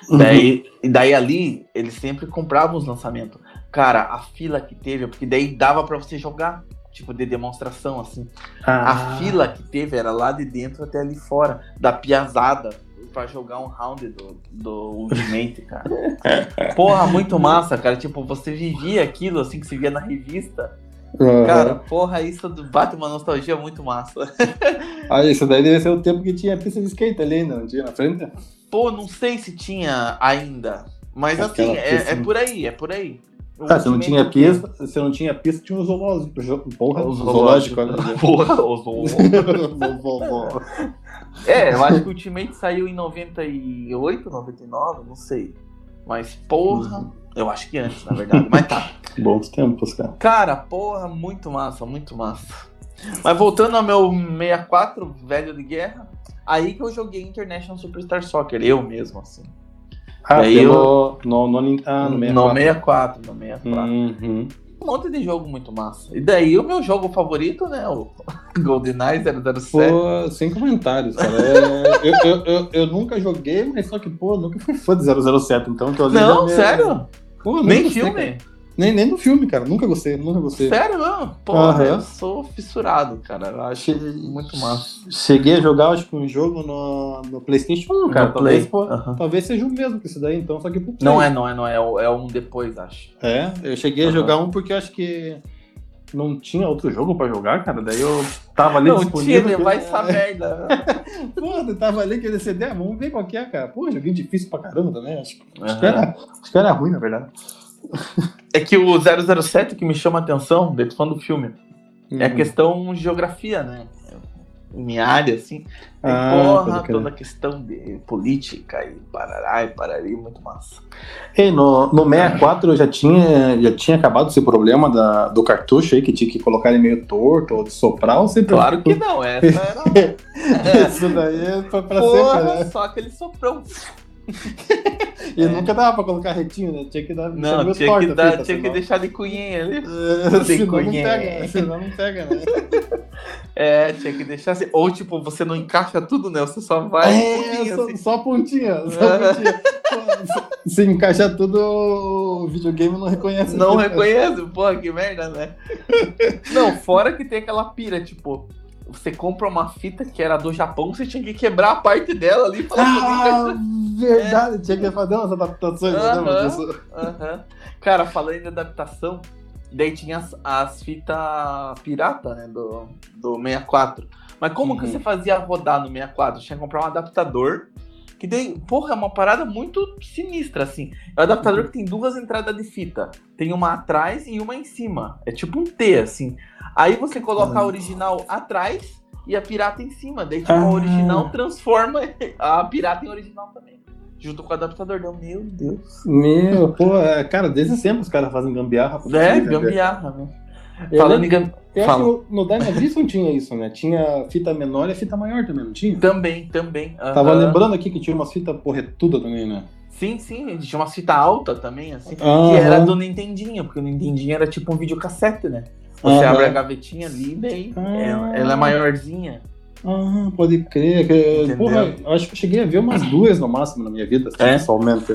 Uhum. Daí, e daí ali, eles sempre compravam os lançamentos. Cara, a fila que teve, porque daí dava para você jogar, tipo, de demonstração, assim. Ah. A fila que teve era lá de dentro até ali fora, da piazada, para jogar um round do, do Ultimate, cara. Porra, muito massa, cara. Tipo, você vivia aquilo, assim, que se via na revista. Uhum. Cara, porra, isso bate uma nostalgia muito massa. ah, isso daí deve ser o tempo que tinha pista de skate ali, não tinha na frente? Pô, não sei se tinha ainda. Mas assim, é, é, por aí, é por aí. Ah, você não tinha pista, você não tinha pista, tinha um zoológico. Porra, o zoológico. Porra, o zoológico. é, eu acho que o Ultimate saiu em 98, 99, não sei. Mas, porra, uhum. eu acho que antes, na verdade. Mas tá. Bons tempos, cara. Cara, porra, muito massa, muito massa. Mas voltando ao meu 64, velho de guerra, Aí que eu joguei International Superstar Soccer, eu mesmo, assim. Ah, aí eu... no, no, ah, no 64. No 64, no 64. Uhum. Um monte de jogo muito massa. E daí o meu jogo favorito, né? O GoldenEye 007. Pô, sem comentários, cara. É, eu, eu, eu, eu, nunca joguei, mas só que, pô, nunca fui fã de 007, então... Não, sério? Pô, Nem filme? Cara. Nem, nem no filme, cara. Nunca gostei, nunca gostei. Sério, não? Porra, uhum. eu sou fissurado, cara. Eu acho che... muito massa. Cheguei a jogar, acho que um jogo no, no PlayStation 1, cara. No talvez, Play. pô, uhum. talvez seja o mesmo que esse daí, então, só que pro Play. Não é, não é, não é. É um depois, acho. É, eu cheguei uhum. a jogar um porque acho que não tinha outro jogo pra jogar, cara. Daí eu tava ali não disponível. Não tinha, vai essa merda. Pô, eu tava ali querendo CD, ah, vamos ver qual que é, cara. Pô, joguinho difícil pra caramba também. Acho, uhum. acho, que, era, acho que era ruim, na verdade. É que o 007 que me chama a atenção, dentro do filme, uhum. é a uhum. questão geografia, né? Minha área, assim. Ah, porra, toda a questão de política e parará e parari, muito massa. Ei, no, no 64 já tinha, já tinha acabado esse problema da, do cartucho aí, que tinha que colocar ele meio torto ou de soprar ou sempre. Claro que não, essa era. Isso daí é pra, pra porra, sempre, né? Só aquele soprão. E é. nunca dava pra colocar retinho, né? Tinha que dar. Não, tinha, que, dar, tinha senão... que deixar de cunhinha ali. É, senão, cunhinha. Não pega, senão não pega, né? É, tinha que deixar assim. Ou tipo, você não encaixa tudo, né? Você só vai. É, só, assim. só pontinha. Só pontinha. Se encaixa tudo, o videogame não reconhece. Não reconhece, porra, que merda, né? Não, fora que tem aquela pira, tipo, você compra uma fita que era do Japão, você tinha que quebrar a parte dela ali ah, verdade, é. tinha que fazer umas adaptações, uh -huh, uh -huh. Cara, falando em adaptação, daí tinha as, as fitas pirata, né, do, do 64. Mas como uhum. que você fazia rodar no 64? Tinha que comprar um adaptador que daí, porra, é uma parada muito sinistra, assim. É um adaptador que tem duas entradas de fita. Tem uma atrás e uma em cima. É tipo um T, assim. Aí você coloca a original atrás e a pirata em cima. Daí, tipo, ah. a original transforma a pirata em original também. Junto com o adaptador. Deu, meu Deus. Meu, pô, é, cara, desde sempre os caras fazem gambiarra. É, gambiarra, né? Falando em gambiarra. Eu Fala. acho que no Dynavision tinha isso, né? Tinha fita menor e fita maior também, não tinha? Também, também. Uhum. Tava lembrando aqui que tinha umas fitas porretuda também, né? Sim, sim, tinha uma fita alta também, assim, uhum. que era do Nintendinho, porque o Nintendinho era tipo um videocassete, né? Você uhum. abre a gavetinha ali, daí ela, ela, é maiorzinha. Ah, pode crer. Que, porra, eu acho que eu cheguei a ver umas duas no máximo na minha vida, assim, é? pessoalmente.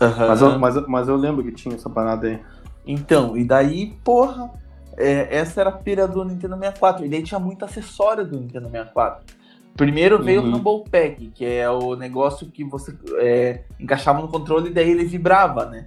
Mas, eu, mas, mas eu lembro que tinha essa parada aí. Então, e daí, porra, é, essa era a pira do Nintendo 64. E daí tinha muito acessório do Nintendo 64. Primeiro veio uhum. o Rumble Pack, que é o negócio que você é, encaixava no controle e daí ele vibrava, né?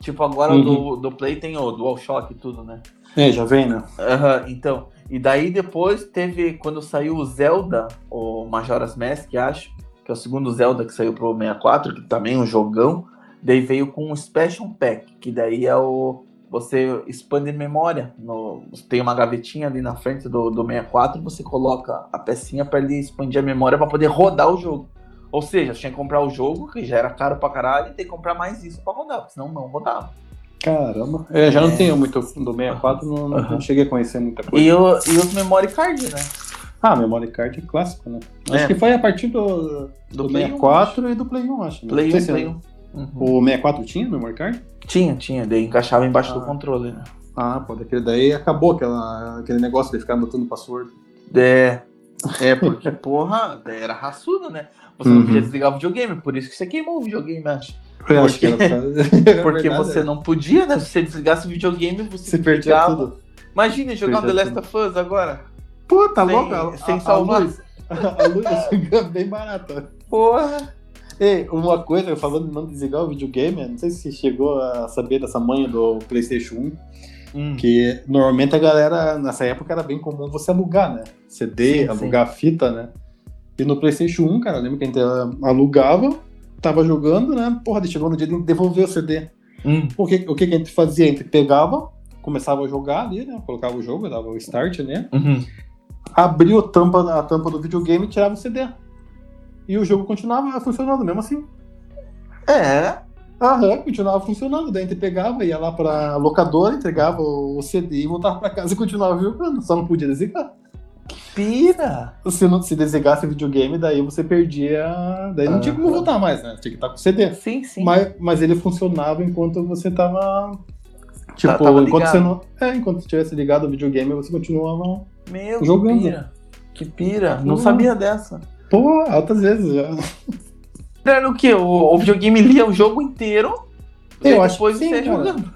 Tipo, agora uhum. do, do Play tem o DualShock e tudo, né? É, já vem, né? Uhum, então. E daí depois teve, quando saiu o Zelda, o Majora's Mask, acho, que é o segundo Zelda que saiu pro 64, que também é um jogão. Daí veio com o Special Pack, que daí é o você expande memória. No, tem uma gavetinha ali na frente do, do 64, você coloca a pecinha para ele expandir a memória para poder rodar o jogo. Ou seja, tinha que comprar o jogo, que já era caro pra caralho, e tem que comprar mais isso para rodar, porque senão não rodava. Caramba. É, já não é. tenho muito do 64, não, uhum. não, cheguei a conhecer muita coisa. E, o, e os memory card, né? Ah, memory card é clássico, né? É. Acho que foi a partir do, do, do 64 1, e do Play 1, acho. Né? Play 1, Play 1. Uhum. O 64 tinha memory card? Tinha, tinha. Daí encaixava embaixo ah. do controle, né? Ah, pô, daquele daí acabou aquela, aquele negócio de ficar botando password. É. É, porque, porra, era raçudo, né? Você uhum. não podia desligar o videogame, por isso que você queimou o videogame, acho. Eu acho que era Porque verdade, você é. não podia, né? Se você desligasse o videogame, você, você perdia tudo. Imagina jogar The Last of Us agora. Puta, tá louca. Sem a, salvar. A luz, a luz é bem barata. Porra. Ei, uma coisa, falando de não desligar o videogame, não sei se você chegou a saber dessa manha do PlayStation 1. Hum. Que normalmente a galera, nessa época, era bem comum você alugar, né? CD, sim, alugar sim. fita, né? E no PlayStation 1, cara, lembra que a gente alugava, tava jogando, né? Porra, chegou no dia de devolver o CD. Hum. O, que, o que a gente fazia? A gente pegava, começava a jogar ali, né? Colocava o jogo, dava o start, né? Uhum. Abria a tampa, a tampa do videogame e tirava o CD. E o jogo continuava funcionando mesmo assim. É. Aham, continuava funcionando. Daí a gente pegava, ia lá pra locadora, entregava o CD e voltava pra casa e continuava jogando. Só não podia desligar. Pira! Se não se desligasse o videogame, daí você perdia. Daí não tinha como voltar mais, né? Tinha que estar com CD. Sim, sim. Mas, mas ele funcionava enquanto você tava. Tipo, tava enquanto você não. É, enquanto você tivesse ligado o videogame, você continuava Meu, jogando. Que pira! Que pira! Não sabia dessa. Pô, altas vezes já. Era o quê? O, o videogame lia o jogo inteiro eu acho que sim, jogando.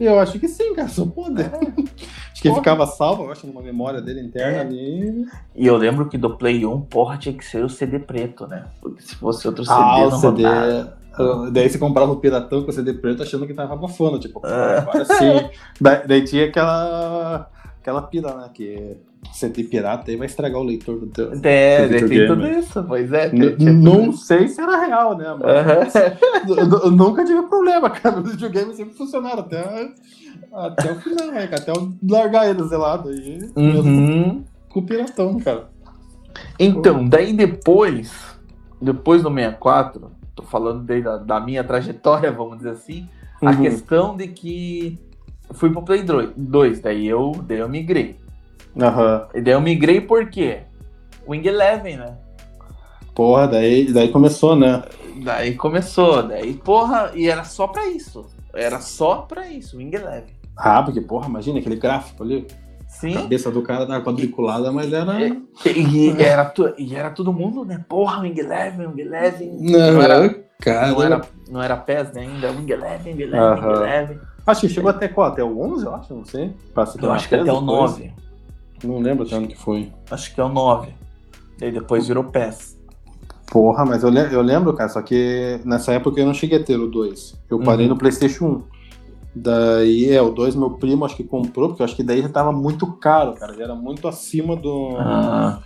Eu acho que sim, cara, só pode. É. Acho que ele ficava salvo, eu acho, numa memória dele interna é. ali. E eu lembro que do Play 1, porra, tinha que ser o CD preto, né? Porque se fosse outro CD, ah, o CD. Rodava. Daí você comprava o piratão com o CD preto achando que tava abafando, tipo, é. agora sim. daí, daí tinha aquela, aquela pira, né? Que CD pirata aí vai estragar o leitor do teu. É, do tem tudo isso, pois é. não sei se era real, né? Mas eu, eu, nunca tive problema, cara. Os videogames sempre funcionaram até, até o final, né, até eu largar eles zelado aí. Uhum. Com o piratão, cara. Então, daí depois, depois do 64, tô falando da, da minha trajetória, vamos dizer assim, uhum. a questão de que fui pro Play 2, daí eu, daí eu migrei. Uhum. E daí eu migrei por quê? Wing Eleven, né? Porra, daí, daí começou, né? Daí começou, daí, porra, e era só pra isso. Era só pra isso, Wing Eleven. Ah, porque, porra, imagina aquele gráfico ali. Sim. A cabeça do cara tava quadriculada, mas era. É, E, e era, tu- e era todo mundo, né? Porra, Wing Eleven, Wing Eleven. Não era, cara. não era, não era PES né, ainda, Wing Eleven, Wing Eleven, Wing Aham. Eleven. Acho que chegou até qual? Até o 11, eu acho, não sei. Passa Eu acho que até o 9. Não lembro até onde que foi. Acho que é o 9. Daí depois virou PES. Porra, mas eu, eu lembro, cara, só que nessa época eu não cheguei a ter o 2. Eu parei Uhum. no PlayStation 1. Daí, é, o 2 meu primo acho que comprou, porque eu acho que daí já tava muito caro, cara. Já era muito acima do. Ah,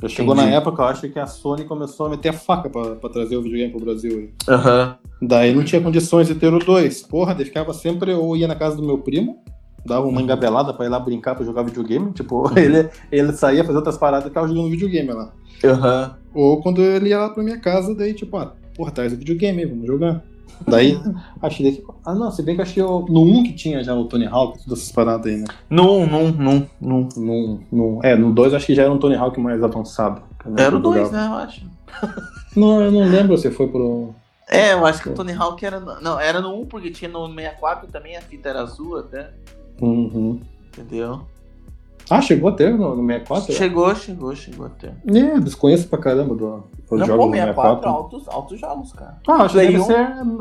já chegou entendi. na época, eu acho que a Sony começou a meter a faca pra, pra trazer o videogame pro Brasil. Aham. Daí não tinha condições de ter o 2. Porra, daí ficava sempre, eu ia na casa do meu primo, dava uma engabelada pra ir lá brincar, pra jogar videogame. Tipo, ele, ele saía fazer outras paradas e ficava jogando videogame lá. Aham. Ou quando ele ia lá pra minha casa, daí tipo, ah, porra, traz o videogame aí, vamos jogar. Daí, achei que. Ah, não, se bem que achei o- no 1 que tinha já o Tony Hawk, todas essas paradas aí, né? Num, num, num, num. No, no, é, no 2 acho que já era um Tony Hawk mais avançado. Era o 2, Jogava. né, eu acho. Não, eu não lembro se foi pro. É, eu acho que o Tony Hawk era. no- Não, era no 1, porque tinha no 64 também, a fita era azul até. Uhum. Entendeu? Ah, chegou a ter no, no 64? Chegou, chegou, chegou até. É, desconheço pra caramba do, dos Não, pô, do 64, 64. altos, altos jogos, cara. Ah, acho que Play deve um. ser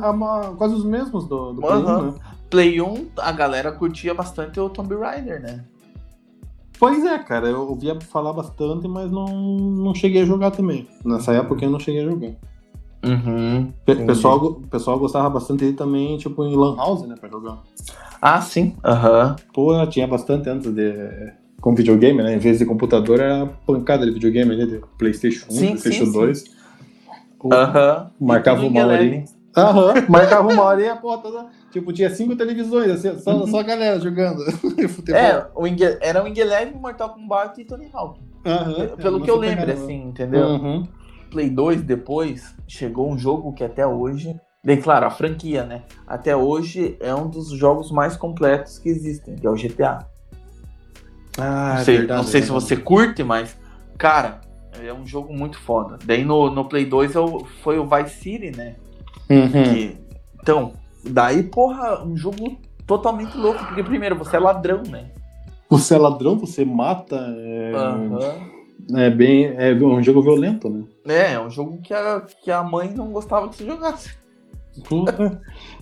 a- uma- quase os mesmos do, do Play Aham. 1, né? Play 1, a galera curtia bastante o Tomb Raider, né? Pois é, cara, eu ouvia falar bastante, mas não, não cheguei a jogar também. Nessa época eu não cheguei a jogar. Uhum. O pessoal, o pessoal gostava bastante dele também, tipo, em Lan House, né, pra jogar. Ah, sim. Aham. Pô, tinha bastante antes de. Com videogame, né? Em vez de computador, era pancada de videogame ali, de PlayStation 1, Sim, PlayStation sim, 2. Pô, Aham. Marcava E tudo uma em horinha. Eleven. Aham, marcava uma hora e a porra toda. Tipo, tinha cinco televisões, assim, só, só a galera jogando futebol. É, o Wing, era o Wing Eleven, Mortal Kombat e Tony Hawk. Aham, Pelo é, que eu lembro, caramba. assim, entendeu? Uhum. Play 2 depois, chegou um jogo que até hoje. Bem claro, a franquia, né? Até hoje é um dos jogos mais completos que existem, que é o GTA. Ah, não é sei, verdade, não sei é se você curte, mas, cara, é um jogo muito foda. Daí no, no Play 2 é o- foi o Vice City, né? Uhum. Que- então, daí, porra, um jogo totalmente louco, porque primeiro você é ladrão, né? Você é ladrão, você mata. É, Aham. é bem. É um jogo violento, né? É, é um jogo que a, que a mãe não gostava que você jogasse.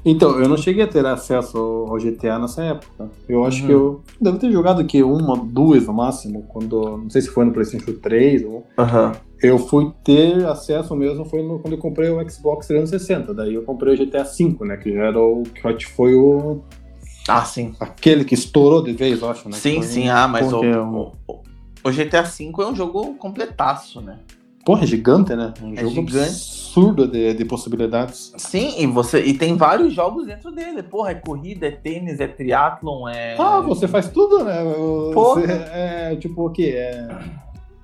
Então, eu não cheguei a ter acesso ao GTA nessa época. Eu acho Uhum. que eu devo ter jogado aqui uma, duas no máximo, quando. Não sei se foi no PlayStation 3 ou. Aham. Eu fui ter acesso mesmo foi no- quando eu comprei o Xbox 360. Daí eu comprei o GTA V, né? Que já era o que foi o. Ah, sim. aquele que estourou de vez, eu acho, né? Sim, sim, um- ah, mas o, é um- o, o GTA V é um jogo completaço, né? Porra, é gigante, né? Um É jogo gigante. absurdo de, de possibilidades. Sim, e você e tem vários jogos dentro dele. Porra, é corrida, é tênis, é triatlon, é. Ah, você faz tudo, né? Porra. Você é tipo o quê? É...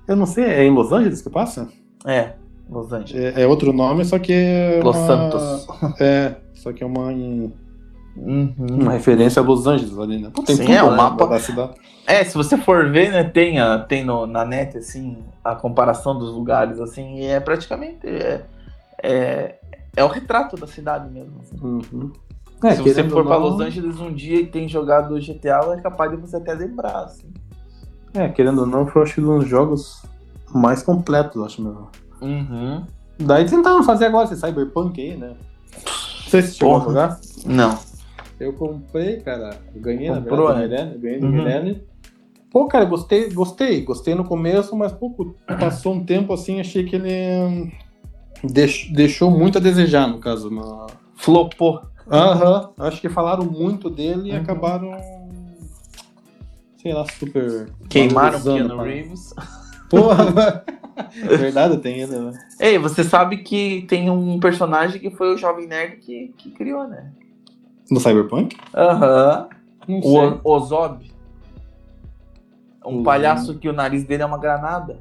Eu não sei, é em Los Angeles que passa? É, Los Angeles. É, é outro nome, só que é. Los uma- Santos. É, só que é uma, Uhum. uma referência a Los Angeles ali, né? Pô, tem Sim, tudo, é, o né, mapa- da cidade. É, se você for ver, né, tem, a, tem no, na net, assim, a comparação dos lugares, assim, e é praticamente. É, é, é o retrato da cidade mesmo. assim. Uhum. É, se você for não- Los Angeles um dia e tem jogado GTA, é capaz de você até lembrar, assim. É, querendo ou não, foi acho que um dos jogos mais completos, acho mesmo. Uhum. Daí tentaram fazer agora esse Cyberpunk aí, né? Não sei se chegou a Porra. jogar. Não. Eu comprei, cara. Eu ganhei, Comprou, na né? verdade, Milene, ganhei do Uhum. Milene. Pô, cara, gostei, gostei. Gostei no começo, mas pouco passou um tempo assim, achei que ele hum, deix- deixou muito a desejar, no caso. Na... Flopou. Aham, acho que falaram muito dele e Uhum. acabaram. Sei lá, super. Queimaram o Keanu cara. Reeves. Porra, verdade, tem ele, né? Ei, você sabe que tem um personagem que foi o Jovem Nerd que, que criou, né? No Cyberpunk? Aham. Não O sei. O- Ozob. Um Uhum. palhaço que o nariz dele é uma granada.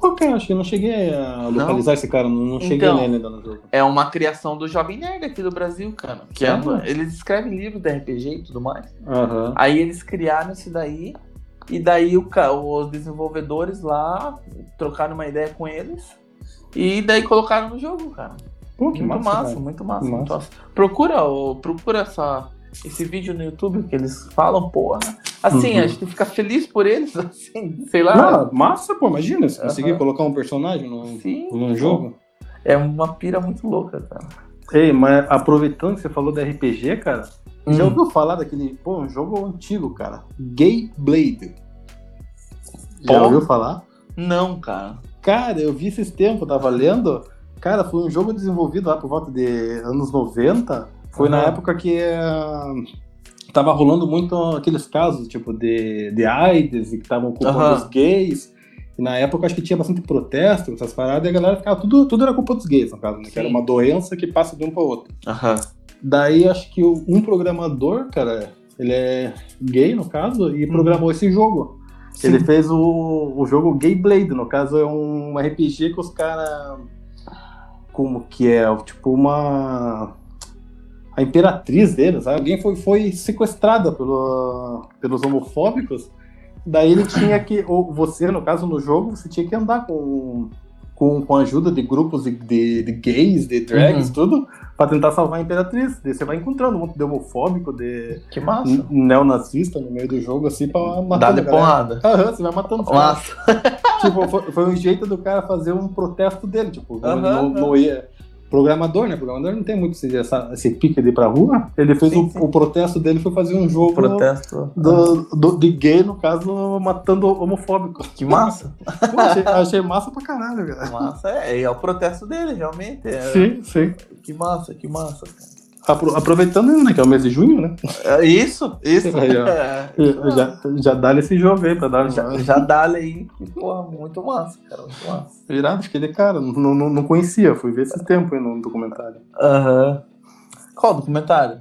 Pô, cara, acho que eu não cheguei a localizar esse cara, não, não cheguei Então. nele ainda no jogo. É uma criação do Jovem Nerd aqui do Brasil, cara. Que é, eles escrevem livros de RPG e tudo mais. Aham. Aí eles criaram isso daí. E daí o, os desenvolvedores lá trocaram uma ideia com eles. E daí colocaram no jogo, cara. Pô, que muito massa, massa, muito massa, Que muito massa. massa. Procura, procura essa, esse vídeo no YouTube que eles falam, porra. Assim, Uhum. a gente fica feliz por eles, assim, sei lá. Não, massa, pô, imagina, se conseguir Aham. colocar um personagem num, Sim. num jogo. É uma pira muito louca, cara. Ei, mas aproveitando que você falou da RPG, cara, já Hum. ouviu falar daquele, pô, um jogo antigo, cara? Gay Blade. Já Pô. ouviu falar? Não, cara. Cara, eu vi esses tempos, tava lendo. Cara, foi um jogo desenvolvido lá por volta de anos 90. Foi na Aham. época que ah, tava rolando muito aqueles casos, tipo, de, de AIDS e que estavam culpando Aham. os gays. E na época acho que tinha bastante protesto, essas paradas, e a galera ficava. Tudo, tudo era culpa dos gays, no caso, né? Que era Sim. uma doença que passa de um para outro. Aham. Daí acho que um programador, cara, ele é gay no caso, e programou esse jogo. Ele fez o, o jogo Gay Blade, no caso é um RPG que os caras. Como que é? Tipo uma. A imperatriz deles, sabe? alguém foi, foi sequestrada pelo, pelos homofóbicos. Daí ele tinha que. Ou você, no caso, no jogo, você tinha que andar com, com, com a ajuda de grupos de, de, de gays, de drags, Uhum. tudo, pra tentar salvar a imperatriz. Daí você vai encontrando um monte de homofóbico, de Que massa. neonazista no meio do jogo, assim, pra matar Dá-lhe galera. porrada. Aham, você vai matando. Massa. Tipo, foi, foi um jeito do cara fazer um protesto dele, tipo, não, aham. não ia... Programador, né? Programador não tem muito esse, essa- esse pique de ir pra rua. Ele fez Sim, o, sim. o protesto dele, foi fazer um jogo Protesto. do, do- de gay, no caso, matando homofóbico. Que massa. Pô, achei, achei massa pra caralho, cara. Massa, é, é o protesto dele, realmente. é. Sim, sim. Que massa, que massa. Apro- aproveitando, né, que é o mês de junho, né? É, Isso, isso. Aí, ó. É, Já, já dá esse jogo aí pra dar já, já dá aí. Porra, muito massa, cara, muito massa. Virado, acho que ele, cara, não, não, não conhecia, fui ver esse tempo aí no documentário. Aham. Qual documentário?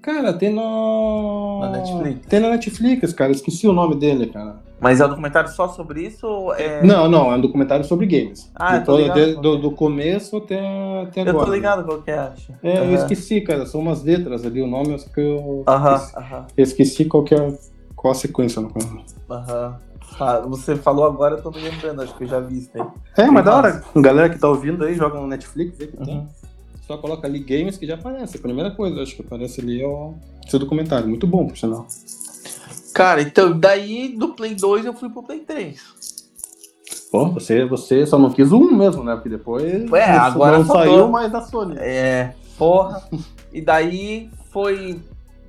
Cara, tem no. Na Netflix? Tem na Netflix, cara, esqueci o nome dele, cara. Mas é um documentário só sobre isso ou é. Não, não, é um documentário sobre games. Ah, eu De tô todo- ligado. de- do, do começo até, até Eu agora. tô ligado qual que é, acho. É, eu Aham. esqueci, cara, são umas letras ali, o nome, só que eu Aham, esqueci, aham, eu esqueci qual que é, qual a sequência. No caso. aham. Ah, você falou agora, eu tô me lembrando, acho que eu já vi isso aí. É, mas da hora, galera que tá ouvindo aí, joga no Netflix, vê que tem. Uhum. Só coloca ali games que já aparece. A primeira coisa, acho que aparece ali é o seu documentário. Muito bom, por sinal. Cara, então daí do Play 2 eu fui pro Play 3. Pô, você, você só não quis 1 mesmo, né? Porque depois É, agora não saiu mais da Sony. É, porra. e daí foi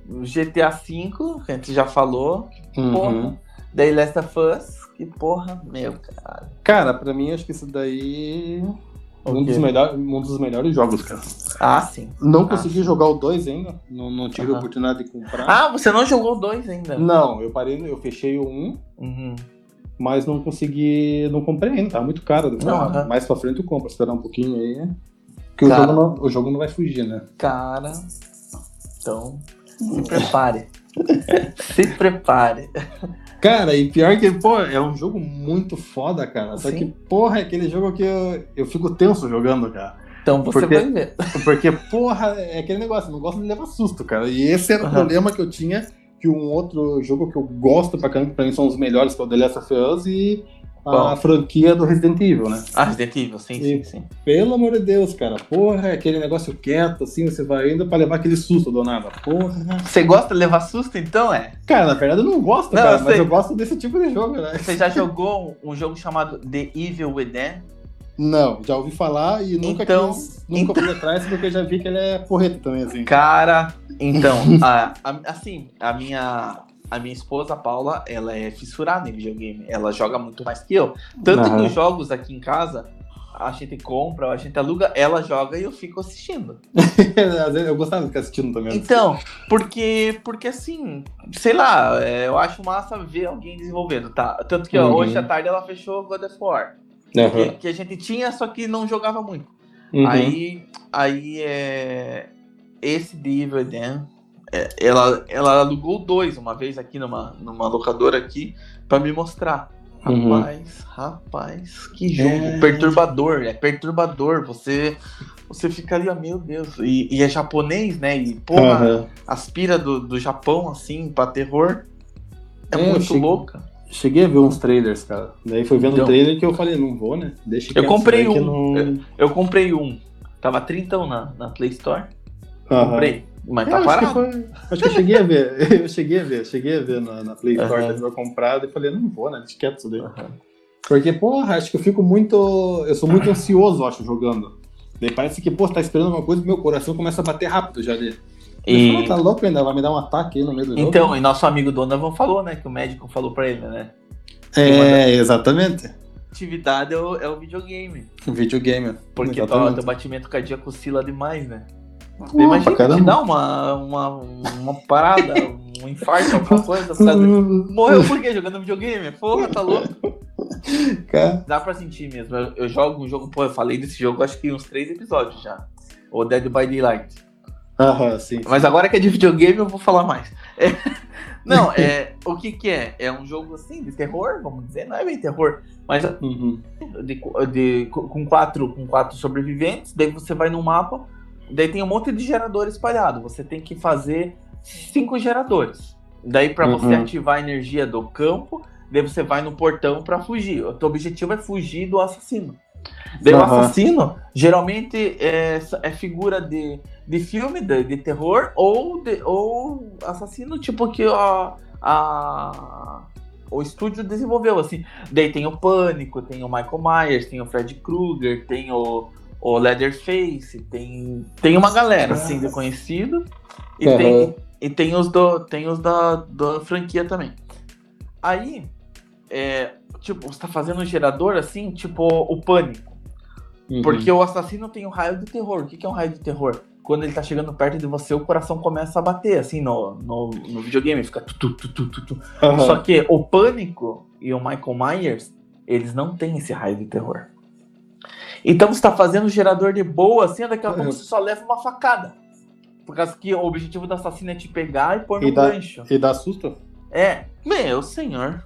GTA V, que a gente já falou. Uhum. Porra. Daí Last of Us, que porra, meu caralho. Cara, pra mim, acho que isso daí um O dos, melhor, um dos melhores jogos, cara. Ah, sim. Não consegui jogar o 2 ainda. Não, não tive a oportunidade de comprar. Ah, você não jogou o 2 ainda? Não, eu parei, eu fechei o 1, Uhum. mas não consegui. Não comprei ainda, tá muito caro. Não, Ah, aham. Mais pra frente eu compro, esperar um pouquinho aí. Porque o Cara. jogo, não, o jogo não vai fugir, né? Cara, então se prepare. se prepare. Cara, e pior que, pô, é um jogo muito foda, cara. Só Sim. que, porra, é aquele jogo que eu, eu fico tenso jogando, cara. Então você Porque- vai ver. Porque, porra, é aquele negócio, não gosto de levar susto, cara. E esse era o Aham. problema que eu tinha, que um outro jogo que eu gosto pra caramba, que pra mim são os melhores, que é o The Last of Us e a Qual? franquia do Resident Evil, né? Ah, Resident Evil, sim, sim, sim. Pelo amor de Deus, cara. Porra, é aquele negócio quieto, assim, você vai indo pra levar aquele susto do nada. Porra. Você gosta de levar susto, então, é? Cara, na verdade eu não gosto, Não, cara, eu mas sei. eu gosto desse tipo de jogo, né? Você já jogou um, um jogo chamado The Evil Within? Não, já ouvi falar e nunca Então- quis, nunca fui atrás, porque eu já vi que ele é porreta também, assim. Cara, então, a- a- assim, a minha, a minha esposa, a Paula, ela é fissurada em videogame. Ela joga muito mais que eu. Tanto Aham. que os jogos aqui em casa, a gente compra, a gente aluga, ela joga e eu fico assistindo. Às vezes eu gostava de ficar assistindo também. Então, porque, porque assim, sei lá, é, eu acho massa ver alguém desenvolvendo, tá? Tanto que ó, Uhum. hoje à tarde ela fechou God of War. Aham. Que, que a gente tinha, só que não jogava muito. Uhum. Aí, aí é, esse de Evil Within, é, ela, ela alugou dois uma vez aqui numa, numa locadora aqui pra me mostrar. Uhum. Rapaz, rapaz, que jogo É. perturbador, é perturbador. Você você fica ali, ó, meu Deus, e, e é japonês, né? E porra, Aham. aspira do, do Japão assim pra terror. É, É, muito cheguei- louca. cheguei a ver uns trailers, cara. Daí foi vendo o Então. trailer que eu falei, não vou, né? Deixa Eu comprei que um. não- Eu, eu comprei um. Tava 30 na, na Play Store. Aham. Comprei. Mas tá acho, que parado. foi, acho que eu cheguei a ver. Eu cheguei a ver, cheguei a ver na, na Play Store que eu comprado e falei, não vou, né? Deixa quieto isso daí. Aham. Porque, porra, acho que eu fico muito. Eu sou muito ansioso, acho, jogando. Daí parece que, pô, você tá esperando alguma coisa e meu coração começa a bater rápido já ali. E- falo, tá louco ainda? Vai me dar um ataque aí no meio do jogo? Então, e nosso amigo Donovan falou, né? Que o médico falou pra ele, né? É, exatamente. Atividade é o, é o videogame. Videogame. Porque teu, exatamente. teu batimento cardíaco oscila demais, né? Pô, Imagina te caramba. dar uma, uma, uma parada, um infarto, alguma coisa. causa- Morreu por quê? Jogando videogame? Porra, tá louco. Cara, Dá pra sentir mesmo. Eu, eu jogo um jogo, pô, eu falei desse jogo acho que uns três episódios já. O Dead by Daylight. Aham, sim. Mas agora que é de videogame, eu vou falar mais. É, Não, é, o que que é? É um jogo assim, de terror, vamos dizer. Não é bem terror, mas Uhum. de, de- com, quatro, com quatro sobreviventes. Daí você vai no mapa, daí tem um monte de gerador espalhado. Você tem que fazer cinco geradores. Daí pra você Uhum. ativar a energia do campo, daí você vai no portão pra fugir. O teu objetivo é fugir do assassino. Daí o Aham. assassino geralmente é, é figura de, de filme, de, de terror, ou, de, ou assassino tipo que a, a- o estúdio desenvolveu, assim. Daí tem o Pânico, tem o Michael Myers, tem o Fred Krueger, tem o, o Leatherface, tem, tem uma galera, assim, de conhecido. E, Aham. tem, e tem os, do, tem os da, da franquia também. Aí, é, tipo, você tá fazendo um gerador, assim, tipo o Pânico. Uhum. Porque o assassino tem um raio de terror. O que que é um raio de terror? Quando ele tá chegando perto de você, o coração começa a bater, assim, no, no, no videogame. Fica tu, tu, tu, tu, tu. Aham. Só que o Pânico e o Michael Myers, eles não têm esse raio de terror. Então você tá fazendo um gerador de boa, assim, daqui a pouco Uhum. você só leva uma facada. Por causa que o objetivo do assassino é te pegar e pôr no E dá- gancho. E dá susto? É, meu senhor.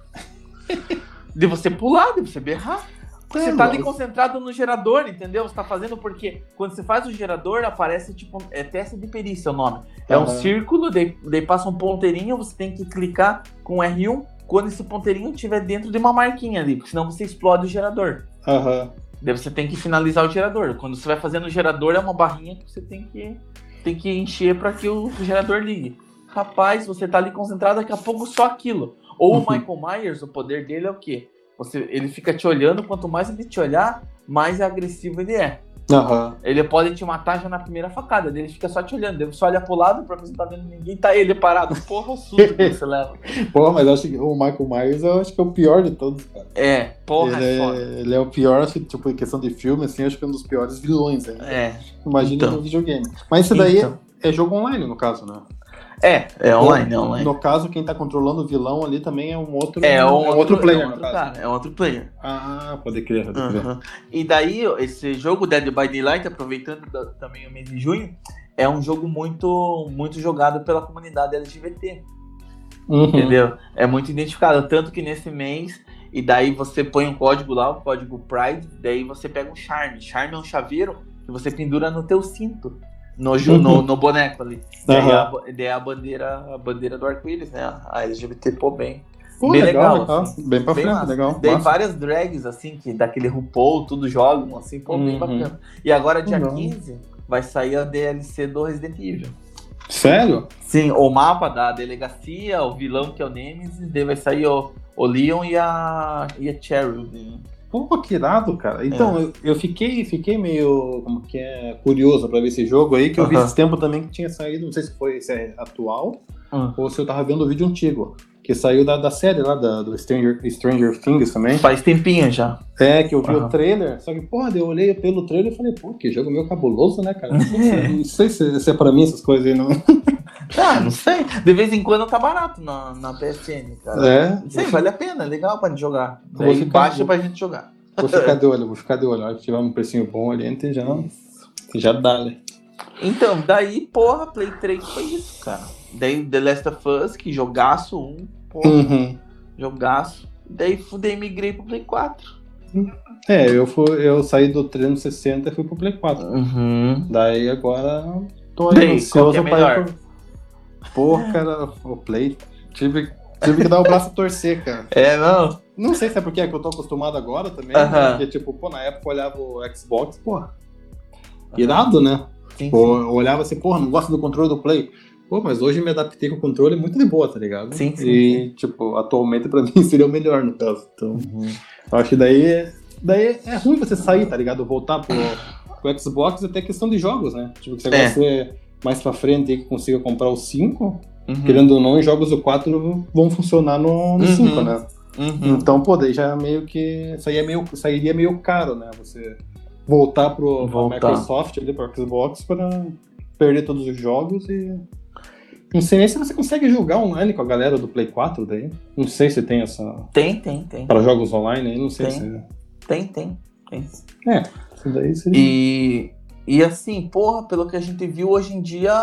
de você pular, de você berrar. É, Você tá ali concentrado no gerador, entendeu? Você tá fazendo porque quando você faz o gerador, aparece tipo. É teste de perícia o nome. É um círculo, daí, daí passa um ponteirinho, você tem que clicar com R1 quando esse ponteirinho estiver dentro de uma marquinha ali, porque senão você explode o gerador. Aham. Daí você tem que finalizar o gerador. Quando você vai fazendo o gerador, é uma barrinha que você tem que, tem que encher para que o gerador ligue. Rapaz, você tá ali concentrado, daqui a pouco só aquilo. Ou o Uhum. Michael Myers, o poder dele é o quê? Você, ele fica te olhando, quanto mais ele te olhar, mais agressivo ele é. Aham. Ele pode te matar já na primeira facada, ele fica só te olhando, daí você olha pro lado pra ver se não tá vendo ninguém, tá ele parado. Porra, o susto que você leva. Porra, mas eu acho que o Michael Myers eu acho que é o pior de todos, cara. É, porra, ele, é foda. é, ele é o pior, acho que, tipo, em questão de filme, assim, acho que é um dos piores vilões ainda. É, Imagina Então. no videogame. Mas isso daí Então. é jogo online, no caso, né? É, é online, é online. No caso, quem tá controlando o vilão ali também é um outro, É, um outro, player, é no outro caso. cara, é outro player. Ah, pode crer, pode crer. E daí, esse jogo Dead by Daylight, aproveitando da- também o mês de junho, é um jogo muito, muito jogado pela comunidade LGBT, Uhum. entendeu? É muito identificado, tanto que nesse mês, e daí você põe um código lá, o código Pride, daí você pega um charme. Charme é um chaveiro que você pendura no teu cinto, no, no, no boneco ali. Daí, Aham. a, daí a bandeira, a bandeira do arco-íris, né? A LGBT, pô, bem. Pô, bem legal, legal, assim. Bem pra Bem frente, massa. legal. Massa. várias drags, assim, que daquele RuPaul, tudo jogam, assim, pô, bem Uhum. bacana. E agora, dia Legal. 15, vai sair a DLC do Resident Evil. Sério? Sim, o mapa da delegacia, o vilão que é o Nemesis, daí vai sair o, o Leon e a, e a Cheryl. né? Pô, que irado, cara. Então, É. eu, eu fiquei, fiquei meio, como que é, curioso pra ver esse jogo aí, que eu vi Aham. esse tempo também que tinha saído, não sei se foi se é atual, Hum. ou se eu tava vendo o vídeo antigo, que saiu da, da série lá, da, do Stranger, Stranger Things também. Faz tempinho já. É, que eu vi Aham. o trailer, só que, porra, eu olhei pelo trailer e falei, pô, que jogo meio cabuloso, né, cara? Não sei se, não sei se, se é pra mim essas coisas aí, não. Ah, não sei. De vez em quando tá barato na, na PSN, cara. É, Não sei, vale a pena, é legal pra gente jogar. Vou Daí ficar- baixa vou- pra gente jogar. vou ficar de olho, vou ficar de olho. A hora que tiver um precinho bom ali, gente já, já dá, né? Então, daí, porra, Play 3 foi isso, cara. Daí The Last of Us, que jogaço um, porra, Uhum. jogaço. Daí fudei, migrei pro Play 4. É, eu, fui, eu saí do 360 e fui pro Play 4. Uhum. Daí agora tô aí Daí, qual que é melhor? Porra, cara, o Play. Tive Tive que dar o braço a torcer, cara. É, não? Não sei se é porque é que eu tô acostumado agora também, Aham. né? porque, tipo, pô, na época eu olhava o Xbox, porra, irado, né? Sim, Pô, sim. eu olhava assim, porra, não gosto do controle do Play. Pô, mas hoje eu me adaptei com o controle muito de boa, tá ligado? Sim, sim, E, tipo, atualmente pra mim seria o melhor no caso. Então, Uhum. eu acho que daí, daí é ruim você sair, tá ligado? Voltar pro, pro Xbox até questão de jogos, né? Tipo, que você É. você mais pra frente aí que consiga comprar o 5, Uhum. querendo ou não, os jogos do 4 vão funcionar no, no Uhum. 5, né? Uhum. Então, pô, daí já meio que. Sairia meio, sairia meio caro, né? Você voltar pro Voltar. Microsoft ali, pro Xbox, para perder todos os jogos e. Não sei nem se você consegue jogar online com a galera do Play 4 daí. Não sei se tem essa. Tem, tem, tem. Para jogos online aí, não sei Tem. se. Tem, tem. tem. É, isso daí seria. E, e assim, porra, pelo que a gente viu hoje em dia,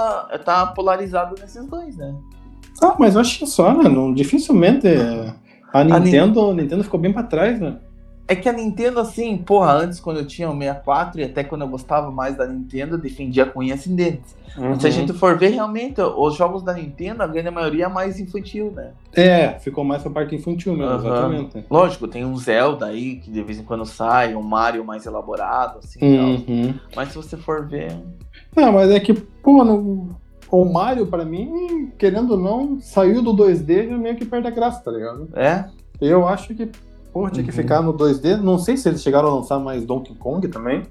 tá polarizado nesses dois, né? Ah, mas eu acho que só, né? Não, dificilmente. é, A Nin- Nintendo, a Nintendo ficou bem pra trás, né? É que a Nintendo, assim, porra, antes quando eu tinha o 64 e até quando eu gostava mais da Nintendo, eu defendia com unhas e dentes. Uhum. Se a gente for ver, realmente, os jogos da Nintendo, a grande maioria é mais infantil, né? É, ficou mais pra parte infantil mesmo, Aham. exatamente. Lógico, tem um Zelda aí, que de vez em quando sai, um Mario mais elaborado, assim, e tal. Uhum. Mas se você for ver... Não, mas é que, pô, o Mario, pra mim, querendo ou não, saiu do 2D já meio que perde a graça, tá ligado? É? Eu acho que, pô, tinha que Uhum. ficar no 2D. Não sei se eles chegaram a lançar mais Donkey Kong também.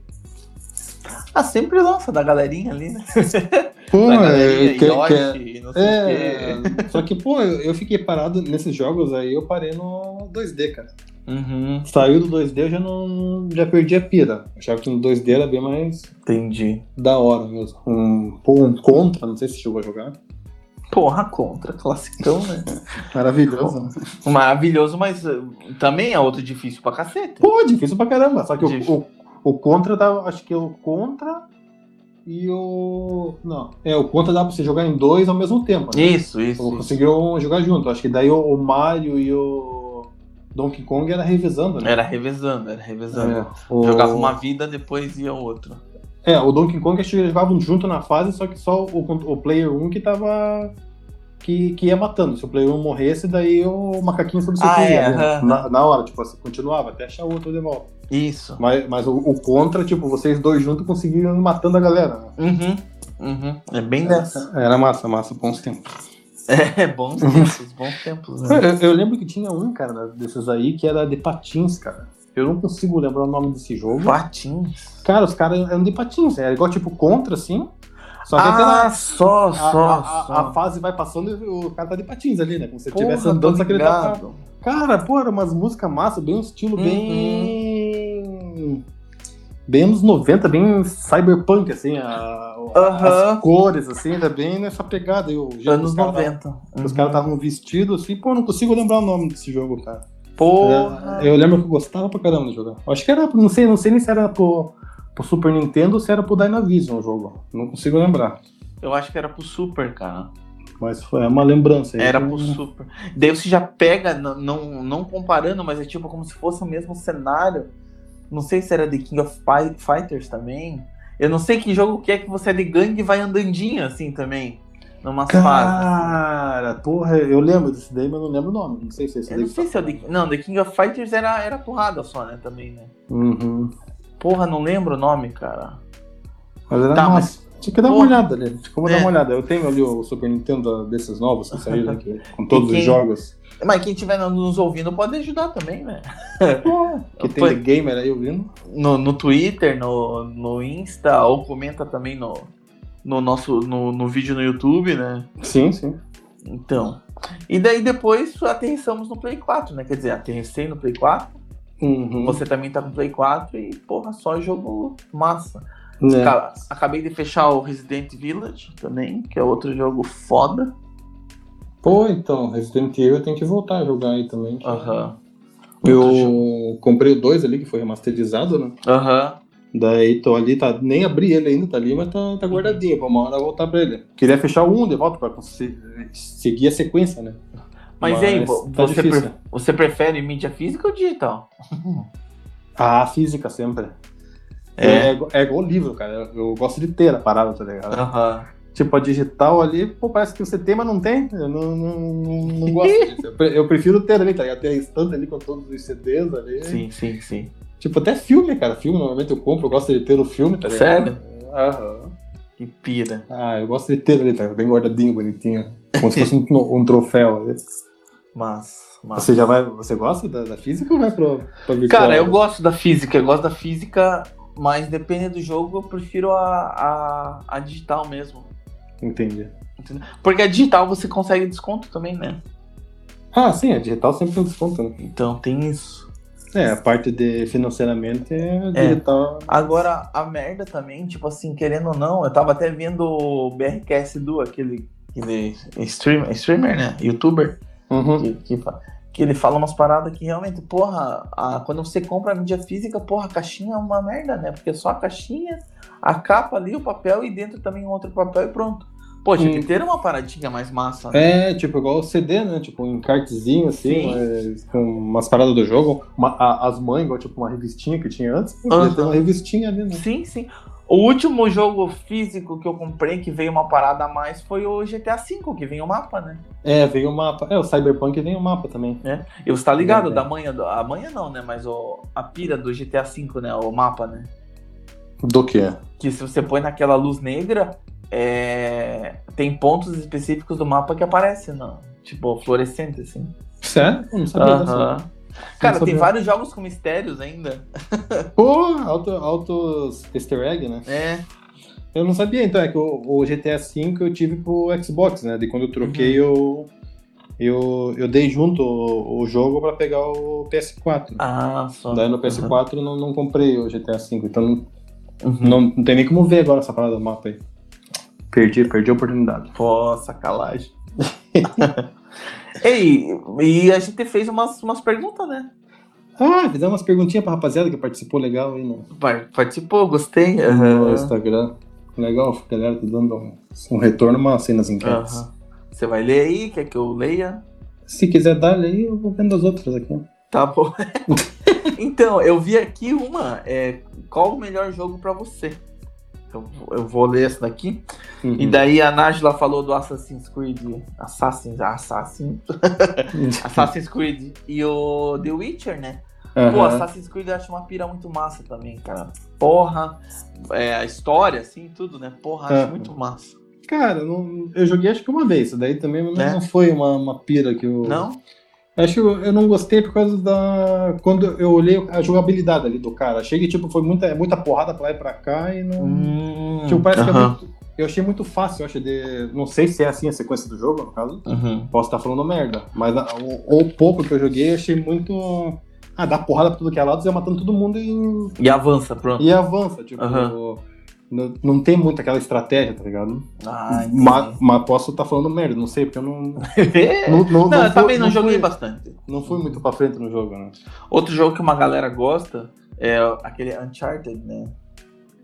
Ah, sempre lança da galerinha ali, né? Pô, da é, galerinha, que- Yoshi, não sei o quê. é, só que, pô, eu, eu fiquei parado nesses jogos aí, eu parei no 2D, cara. Uhum, Saiu do 2D, eu já não. já perdi a pira. Achava que no 2D era bem mais entendi. da hora mesmo. Um, pô, um contra, não sei se chegou a jogar. Porra, contra, classicão, né? Maravilhoso, né? Maravilhoso, mas uh, também é outro difícil pra cacete. Pô, difícil pra caramba. Só que o, o, o Contra dá. Acho que o Contra e o. Não. É, o Contra dá pra você jogar em dois ao mesmo tempo. Né? Isso, isso. Isso. Conseguiu jogar junto. Acho que daí o, o Mario e o Donkey Kong era revezando, né? Era revezando, era revezando. É, o... Jogava uma vida, depois ia outro. É, o Donkey Kong acho que eles jogavam junto na fase, só que só o, o Player 1 que tava. Que, que ia matando. Se o Player 1 morresse, daí o macaquinho substituía. Ah, é, né? aham. na, na hora, tipo assim, continuava até achar o outro de volta. Isso. Mas, mas o, o contra, tipo, vocês dois juntos conseguiram ir matando a galera. né? Uhum. Uhum. É bem dessa. Era massa, massa, bons tempos. É, bons tempos, bons tempos, né? Eu, eu lembro que tinha um, cara, desses aí que era de patins, cara. Eu não consigo lembrar o nome desse jogo. Patins. Cara, os caras eram de patins, era igual tipo contra, assim. Só que Ah, aquela, só, a, só, a- só. a fase vai passando e o cara tá de patins ali, né? Como se estivesse andando, só que ele tá. Cara, pô, era umas músicas massa, bem um estilo Uhum. bem. Bem anos 90, bem cyberpunk, assim, a- Aham. as cores, assim, ainda bem nessa pegada. jeito Anos que os caras 90. tavam- Os Uhum. caras estavam vestidos assim, pô, não consigo lembrar o nome desse jogo, cara. Porra. Eu lembro que eu gostava pra caramba de jogar. Acho que era, não sei, não sei nem se era pro, pro Super Nintendo ou se era pro Dynavision o jogo. Não consigo lembrar. Eu acho que era pro Super, cara. Mas foi uma lembrança aí. Era pro Super. Daí você já pega, n- não, não comparando, mas é tipo como se fosse o mesmo cenário. Não sei se era The King of Fi- Fighters também. Eu não sei que jogo que é que você é de gangue e vai andandinho assim também. Numas fases. Cara, porra, eu lembro desse daí, mas não lembro o nome. Não sei se é esse Eu daí. não sei se é o The Não, The King of Fighters era, era porrada só, né? Também, né? Uhum. Porra, não lembro o nome, cara. Mas era Tá, massa. Tinha que dar uma Porra. olhada ali. Tinha que dar É. uma olhada. Eu tenho ali o Super Nintendo desses novos que saíram aqui, com todos quem- os jogos. Mas quem estiver nos ouvindo pode ajudar também, né? Que tem Foi- gamer aí ouvindo. no, no Twitter, no, no Insta, ou comenta também no, no nosso no, no vídeo no YouTube, né? Sim, sim. Então. E daí depois aterrissamos no Play 4, né? Quer dizer, aterrissei no Play 4, Uhum. você também tá com Play 4 e, porra, só jogo massa. Ca- Acabei de fechar o Resident Village também, que é outro jogo foda. Pô, então, Resident Evil eu tenho que voltar a jogar aí também. Aham. Jogo. Eu comprei o 2 ali, que foi remasterizado, né? Aham. Daí tô ali, tá, nem abri ele ainda, tá ali, mas tá, tá guardadinho, pra uma hora voltar pra ele. Queria fechar o 1 de volta pra conseguir seguir a sequência, né? Mas, e aí, tá você, pre- você prefere mídia física ou digital? Ah, física sempre. É. É, igual- é igual livro, cara. Eu, gosto de ter a parada, tá ligado? Aham. Tipo, a digital ali, pô, parece que você tem, mas não tem. Eu não, não, não, não gosto disso. Eu prefiro ter ali, tá ligado? Ter a estante ali com todos os CDs ali. Sim, sim, sim. Tipo, até filme, cara. Filme, normalmente eu compro, eu gosto de ter o filme, tá? Sério? Aham. Que pira. Ah, eu gosto de ter ali, tá? Bem guardadinho, bonitinho. Como se fosse um, um troféu. Mas, mas... Você já vai. Você gosta da, da física ou vai pra, pra virtual? Cara, eu gosto da física, eu gosto da física, mas depende do jogo, eu prefiro a, a, a digital mesmo. Entendi. entendeu? Porque a digital você consegue desconto também, né? Ah, sim, a digital sempre tem desconto, né? Então tem isso. É, a parte de financeiramente é É. digital. Agora, a merda também, tipo assim, querendo ou não, eu tava até vendo o BRKS Du, aquele, aquele streamer, streamer, né? Youtuber, Uhum. que, que, que ele fala umas paradas que realmente, porra, a- quando você compra a mídia física, porra, a caixinha é uma merda, né? Porque só a caixinha, a capa ali, o papel e dentro também um outro papel e pronto. Pô, tinha que ter uma paradinha mais massa, né? É, tipo, igual o CD, né? Tipo, um encartezinho, assim, Sim. mas com umas paradas do jogo. Uma- a- as mães, igual, tipo, uma revistinha que tinha antes. Pô, ter uma revistinha ali, né? Sim, sim. O último jogo físico que eu comprei que veio uma parada a mais foi o GTA V, que vem o mapa, né? É, veio o mapa. É, o Cyberpunk vem o mapa também. E você tá ligado É, é. da manhã, do- a manhã não, né? Mas o, a pira do GTA V, né? O mapa, né? Do que? Que se você põe naquela luz negra, é, tem pontos específicos do mapa que aparecem, não? Tipo, fluorescente, assim. Sério? Não sabia Aham. dessa. Cara, tem vários jogos com mistérios ainda. Pô, auto, autos easter egg, né? É. Eu não sabia, então, é que o, o GTA V eu tive pro Xbox, né? De quando eu troquei, eu, eu, eu dei junto o, o jogo pra pegar o PS4. Ah, só. Daí no PS4 eu não, não comprei o GTA V, então não, Uhum. não, não tem nem como ver agora essa parada do mapa aí. Perdi, perdi a oportunidade. Pô, sacanagem. Ei, e a gente fez umas, umas perguntas, né? Ah, fizemos umas perguntinhas pra rapaziada que participou legal aí no, Par- Participou, gostei. no. Instagram. Legal, a galera tá dando um, um retorno, uma assim nas enquetes. Aham. Você vai ler aí? Quer que eu leia? Se quiser dar aí, eu vou vendo as outras aqui. Tá bom. então, eu vi aqui uma. É, qual o melhor jogo pra você? Eu, vou- eu vou ler essa daqui. Uhum. E daí a Nájila falou do Assassin's Creed. Assassin's, Assassin, Assassin's Creed e o The Witcher, né? Pô, Aham. Assassin's Creed eu acho uma pira muito massa também, cara. Porra, é, a história, assim, tudo, né? Porra, acho É. muito massa. Cara, não- eu joguei acho que uma vez, isso daí também não, É? não foi uma, uma pira que eu. Não? Acho que eu, não gostei por causa da. Quando eu olhei a jogabilidade ali do cara. Achei que tipo, foi muita, muita porrada pra lá e pra cá e não. Hum, Tipo, parece que é muito. Eu achei muito fácil, eu acho, de. Não sei se é assim a sequência do jogo, no caso. uhum. Posso estar falando merda. Mas o, o pouco que eu joguei, eu achei muito. Ah, dá porrada pra tudo que é lado, você matando todo mundo e, E avança, pronto. e avança. Tipo. Não, não tem muito aquela estratégia, tá ligado? Ah, Mas, mas posso estar falando merda, não sei, porque eu não. entendi. Não, não, Não, eu também não, joguei fui, bastante. Não fui muito pra frente no jogo, né? Outro jogo que uma galera gosta é aquele Uncharted, né?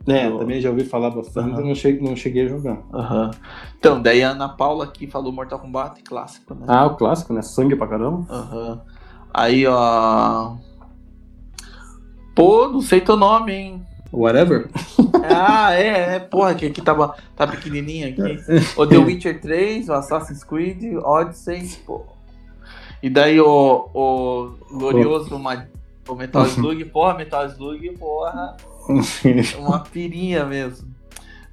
É, Do- também já ouvi falar bastante, Aham. não, cheguei, não cheguei a jogar. Aham. Então, daí a Ana Paula aqui falou Mortal Kombat, clássico, né? Ah, o clássico, né? Sangue pra caramba. Aham. Aí, ó. Pô, não sei teu nome, hein? Whatever. Ah, é, é, porra, que aqui tava, tá pequenininho aqui. O The Witcher 3, o Assassin's Creed, Odyssey, pô. E daí o, o glorioso o Metal Slug, porra, Metal Slug, porra, uma pirinha mesmo.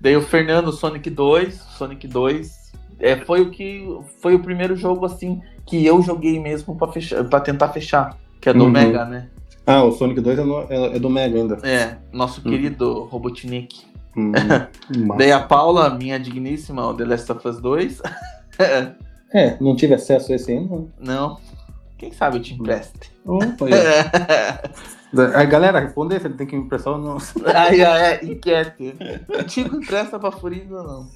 Daí o Fernando, Sonic 2, Sonic 2, é, foi o que foi o primeiro jogo assim que eu joguei mesmo pra fechar, para tentar fechar, que é do Uhum. Mega, né? Ah, o Sonic 2 é, no- é- é do Mega ainda. É, nosso Uhum. querido Robotnik. Hum. Daí a Paula, minha digníssima, o The Last of Us 2. É, não tive acesso a esse ainda. Não. Quem sabe eu te empreste. Opa, aí. A galera, responder se ele tem que me impressar ou não. Aí, é, enquete. Tico empresta pra Furindo ou não?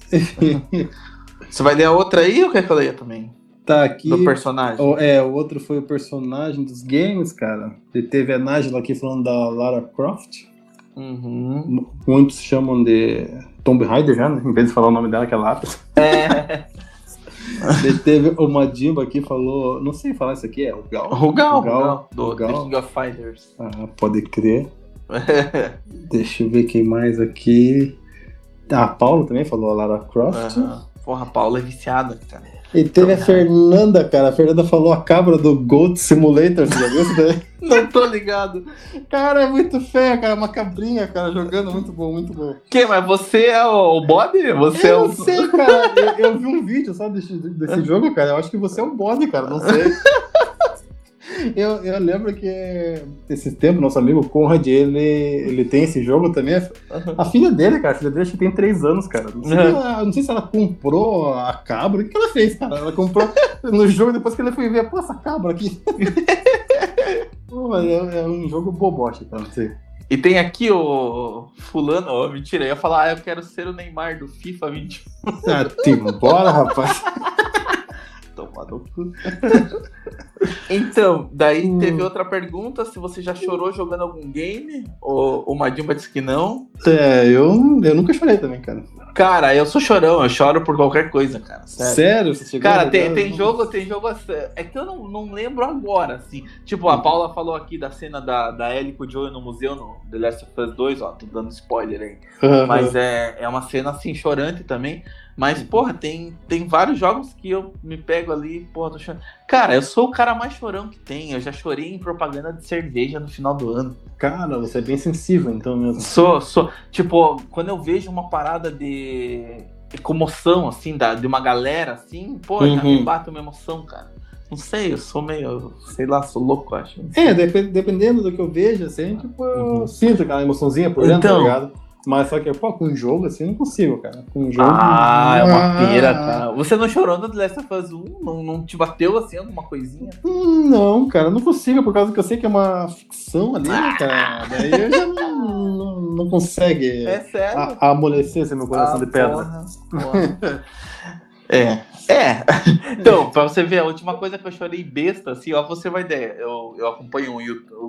Você vai ler a outra aí ou quer que eu leia também? Tá aqui. Do personagem? O- É, o outro foi o personagem dos games, cara. E teve a Nájila aqui falando da Lara Croft. Uhum. Muitos chamam de Tomb Raider já, né? Em vez de falar o nome dela, que é Lara. É. Teve o Madimba aqui falou. Não sei falar isso aqui, é o Gal. Rugal, Rugal, Rugal, do Rugal. King of Fighters. Ah, pode crer. Deixa eu ver quem mais aqui. A Paula também falou, a Lara Croft. Aham. Porra, a Paula é viciada, cara. E teve a Fernanda, cara. A Fernanda falou a cabra do Goat Simulator. Você já viu isso daí? Não tô ligado. Cara, é muito feia, cara. Uma cabrinha, cara, jogando muito bom, muito bom. Que, mas você é o, o bode? Você é eu o. não sei, cara. Eu, eu vi um vídeo só desse, desse jogo, cara. Eu acho que você é um bode, cara. Não sei. Eu, eu lembro que esse tempo, nosso amigo Conrad, ele, ele tem esse jogo também. A filha dele, cara, a filha dele acho que tem 3 anos, cara. Não sei, Uhum. se ela, não sei se ela comprou a cabra. O que ela fez, cara? Ela comprou no jogo depois que ele foi ver, pô, essa cabra aqui. Pô, mas é, é um jogo boboche, cara, não sei. E tem aqui o fulano, ó, mentira, eu ia falar, ah, eu quero ser o Neymar do FIFA 21. Ah, Timo, bora, rapaz. Toma no cu. Então, daí Hum. teve outra pergunta, se você já chorou jogando algum game? O, o Madimba disse que não. É, eu, eu nunca chorei também, cara. Cara, eu sou chorão, eu choro por qualquer coisa, cara. Sério. Sério? Cara, tem, tem jogo, tem jogo assim. É que eu não, não lembro agora, assim. Tipo, a Paula falou aqui da cena da, da Ellie com o Joey no museu no The Last of Us 2, ó, tô dando spoiler aí. Mas é, é uma cena assim, chorante também. Mas, porra, tem, tem vários jogos que eu me pego ali, porra, tô chorando. Cara, eu sou o cara mais chorão que tem. Eu já chorei em propaganda de cerveja no final do ano. Cara, você é bem sensível, então mesmo. Sou, sou. Tipo, quando eu vejo uma parada de comoção, assim, da, de uma galera, assim, pô, já me Uhum. bate uma emoção, cara. Não sei, eu sou meio, sei lá, sou louco, acho. É, dep- dependendo do que eu vejo, assim, tipo, eu Uhum. sinto aquela emoçãozinha por dentro, Então. tá ligado? Mas só que, pô, com jogo, assim, eu não consigo, cara. Com um jogo. Ah, é uma pira, Ah. cara. Você não chorou no The Last of Us 1? Não, não te bateu assim alguma coisinha? Não, cara, eu não consigo, por causa que eu sei que é uma ficção ali, né, cara. Daí eu já não, não, não consegue É sério? a- a amolecer esse meu coração Ah, de pedra. porra, porra. é. É. Então, pra você ver, a última coisa que eu chorei besta, assim, ó, pra você vai ideia. Eu, eu acompanho um, um-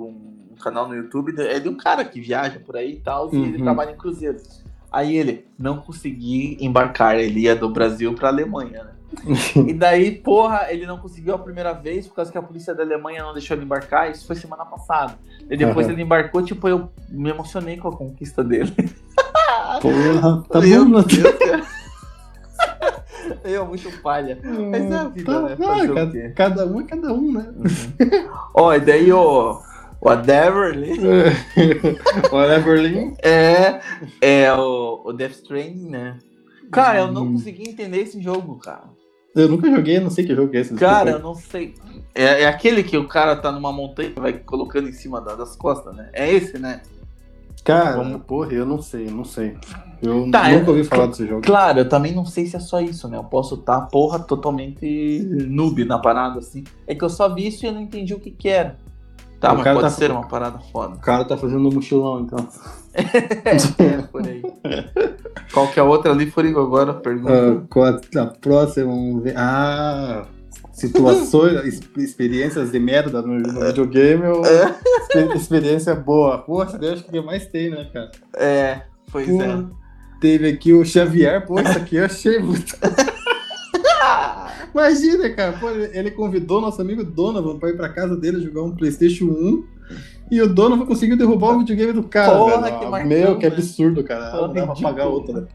um canal no YouTube, é de um cara que viaja por aí e tal, e ele Uhum. trabalha em cruzeiro. Aí ele não consegui embarcar, ele ia do Brasil pra Alemanha, né? e daí, porra, ele não conseguiu a primeira vez por causa que a polícia da Alemanha não deixou ele embarcar. Isso foi semana passada. E depois Aham. ele embarcou, tipo, eu me emocionei com a conquista dele. Porra, tá Meu bom, né? Deus, cara. Eu, muito palha. Mas é a vida, Tá, né? não, o cada, cada um é cada um, né? Ó, e daí o Adeverly Olha, Berlim. é, é o, o Death Stranding, né? Cara, eu não Hum. consegui entender esse jogo, cara. Eu nunca joguei, não sei que jogo é esse. Cara, eu não sei. É, é aquele que o cara tá numa montanha e vai colocando em cima da- das costas, né? É esse, né? Cara, Vamos- porra, eu não sei, não sei. Eu Tá, nunca é- ouvi falar desse jogo. Claro, eu também não sei se é só isso, né? Eu posso estar, porra, totalmente noob na parada, assim. É que eu só vi isso e eu não entendi o que que era. Tá, O mas pode tá- ser uma parada foda. O cara tá fazendo um mochilão, então. É, por aí. Qual que é a outra ali, Furigo, agora? Pergunta. Qual a, a próxima? Vamos ver. Ah, situações, ex- experiências de merda no, no videogame ou É. exper- experiência boa? Poxa, eu acho que é mais tem, né, cara? É, pois Pô, é. Teve aqui o Xavier, pô, isso aqui eu achei muito. Imagina, cara, pô, ele convidou nosso amigo Donovan pra ir pra casa dele jogar um PlayStation 1 e o Donovan conseguiu derrubar o videogame do cara. Porra, velho. que marcão, Meu, que absurdo, cara. Porra, Não dá pra pagar outra. né?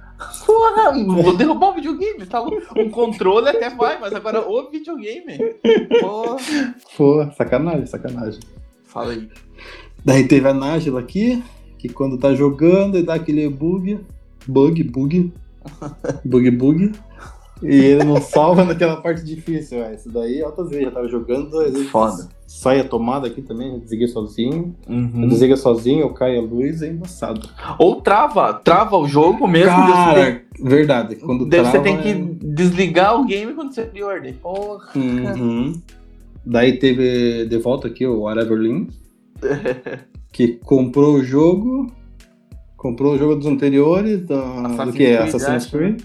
Porra, vou derrubar o videogame, tá louco? Um controle até vai, mas agora o videogame. Porra. Pô, sacanagem, sacanagem. Fala aí. Daí teve a Nájila aqui, que quando tá jogando e dá aquele bug. Bug, bug. Bug, bug. E ele não salva naquela parte difícil, ué. Isso daí, altas vezes, já tava jogando, às vezes Foda. sai a tomada aqui também, eu desliguei sozinho. Uhum. Desliga sozinho, eu caio a luz, é embaçado. Ou trava, trava o jogo mesmo. você Cara, verdade. Quando tem, daí você trava, tem que é- desligar o game quando você abre ordem. Porra. Uhum. Daí teve de volta aqui o Whateverlin, que comprou o jogo, comprou o jogo dos anteriores, da, do que é Assassin's acho, Creed,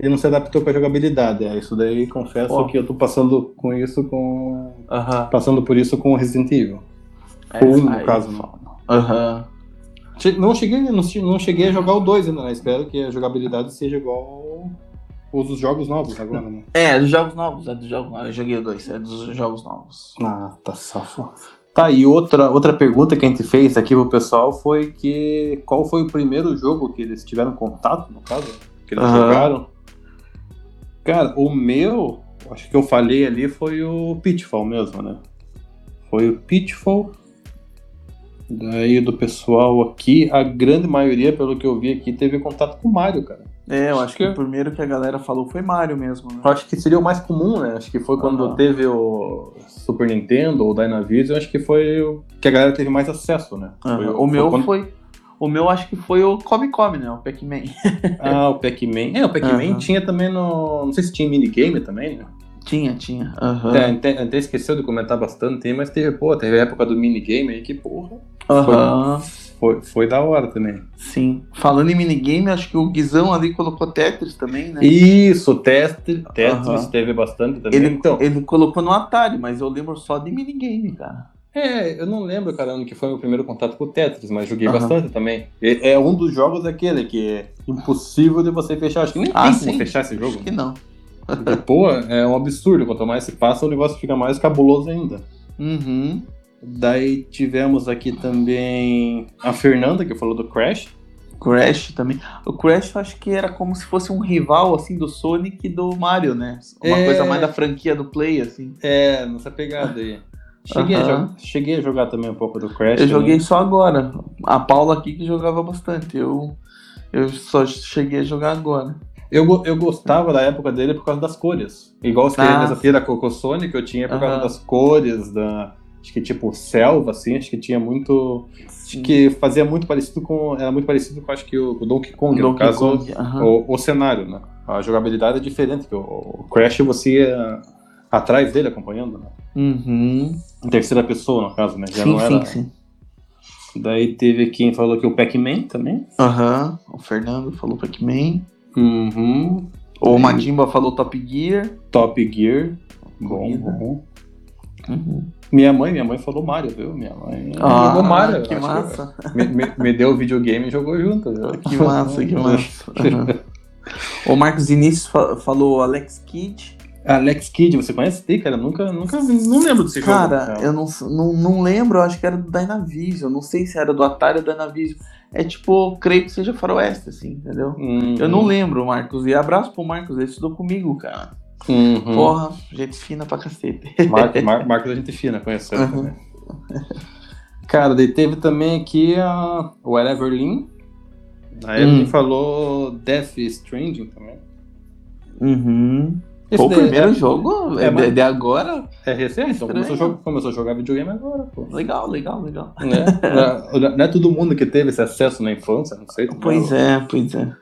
e não se adaptou com a jogabilidade. É isso daí, confesso Ó. que eu tô passando com isso com. Aham. Passando por isso com o Resident Evil. É, Um, no aí, caso. Che- Não cheguei, não, não cheguei a jogar o 2 ainda, né? Espero que a jogabilidade seja igual os dos jogos novos agora, né? É, dos jogos novos, é dos jogos novos. Eu joguei o dois, é dos jogos novos. Ah, tá safo. Tá, e outra, outra pergunta que a gente fez aqui pro pessoal foi que qual foi o primeiro jogo que eles tiveram contato, no caso, que eles Aham. jogaram? Cara, o meu, acho que eu falei ali foi o Pitfall mesmo, né? Foi o Pitfall. Daí do pessoal aqui, a grande maioria, pelo que eu vi aqui, teve contato com o Mario, cara. É, eu Acho acho que que- o primeiro que a galera falou foi Mario mesmo, né? Eu acho que seria o mais comum, né? Acho que foi quando Aham. teve o Super Nintendo ou Dynavision, acho que foi o que a galera teve mais acesso, né? Foi Aham. O meu quando- foi. O meu acho que foi o Come Come, né? O Pac-Man. Ah, o Pac-Man. É, o Pac-Man Aham. tinha também no. Não sei se tinha minigame também, né? tinha, tinha. É, até, até esqueceu de comentar bastante, mas teve, pô, teve a época do minigame aí que, porra, Aham. foi, foi da hora também. Sim. Falando em minigame, acho que o Guizão ali colocou Tetris também, né? Isso, teste, Tetris Aham. teve bastante também. Ele, então, ele colocou no Atari, mas eu lembro só de minigame, cara. É, eu não lembro, cara, ano que foi o meu primeiro contato com o Tetris, mas joguei Aham. bastante também. É, é um dos jogos aquele que é impossível de você fechar. Acho que nem Ah, tem sim. como fechar esse jogo. Acho que não. Pô, é um absurdo. Quanto mais se passa, o negócio fica mais cabuloso ainda. Uhum. Daí tivemos aqui também a Fernanda, que falou do Crash. Crash também. O Crash eu acho que era como se fosse um rival, assim, do Sonic e do Mario, né? Uma É. coisa mais da franquia do Play, assim. É, nessa pegada aí. Cheguei, a, Aham. jo- cheguei a jogar também um pouco do Crash. Eu né? joguei só agora. A Paula aqui que jogava bastante. Eu, eu só cheguei a jogar agora. Eu, eu gostava da época dele por causa das cores. Igual os Ah. aqui da Coco Sonic, eu tinha por causa Aham. das cores, da. Acho que tipo selva, assim, acho que tinha muito. Acho que fazia muito parecido com. Era muito parecido com acho que o, o Donkey Kong, no Donkey caso, Kong, aham. o, o cenário, né? A jogabilidade é diferente, que o, o Crash você ia atrás dele acompanhando, né? Uhum. Em terceira pessoa, no caso, né? Já Sim, não era. sim, sim. Daí teve quem falou que o Pac-Man também. Aham. O Fernando falou Pac-Man. Uhum. O Sim. Madimba falou Top Gear. Top Gear. Bom, bom. Uhum. Minha mãe, minha mãe falou Mario, viu? Minha mãe Ah, jogou Mario. que massa. Me, me- me deu o videogame e jogou junto, viu? Que massa, que massa. O Marcos Início fa- falou Alex Kidd. Alex Kidd, você conhece esse cara? Nunca, nunca vi, não lembro desse Cara, jogo. eu não, não, não lembro, eu acho que era do Dynavision. Não sei se era do Atari ou do Dynavision. É tipo, creio que seja faroeste, assim, entendeu? Uhum. Eu não lembro, Marcos. E abraço pro Marcos, ele estudou comigo, cara. Uhum. Porra, gente fina pra cacete. Marcos, Mar, Marcos a gente fina, conheceu Uhum. também. Cara, daí teve também aqui a, o Everlyn. A Evelyn Hum. falou Death Stranding também. Uhum. Esse o daí primeiro é- jogo é, é, de, de agora. É recente, então começou a, jogar, começou a jogar videogame agora, pô. Legal, legal, legal. Né? Não- não é todo mundo que teve esse acesso na infância, não sei. Pois é, pois é.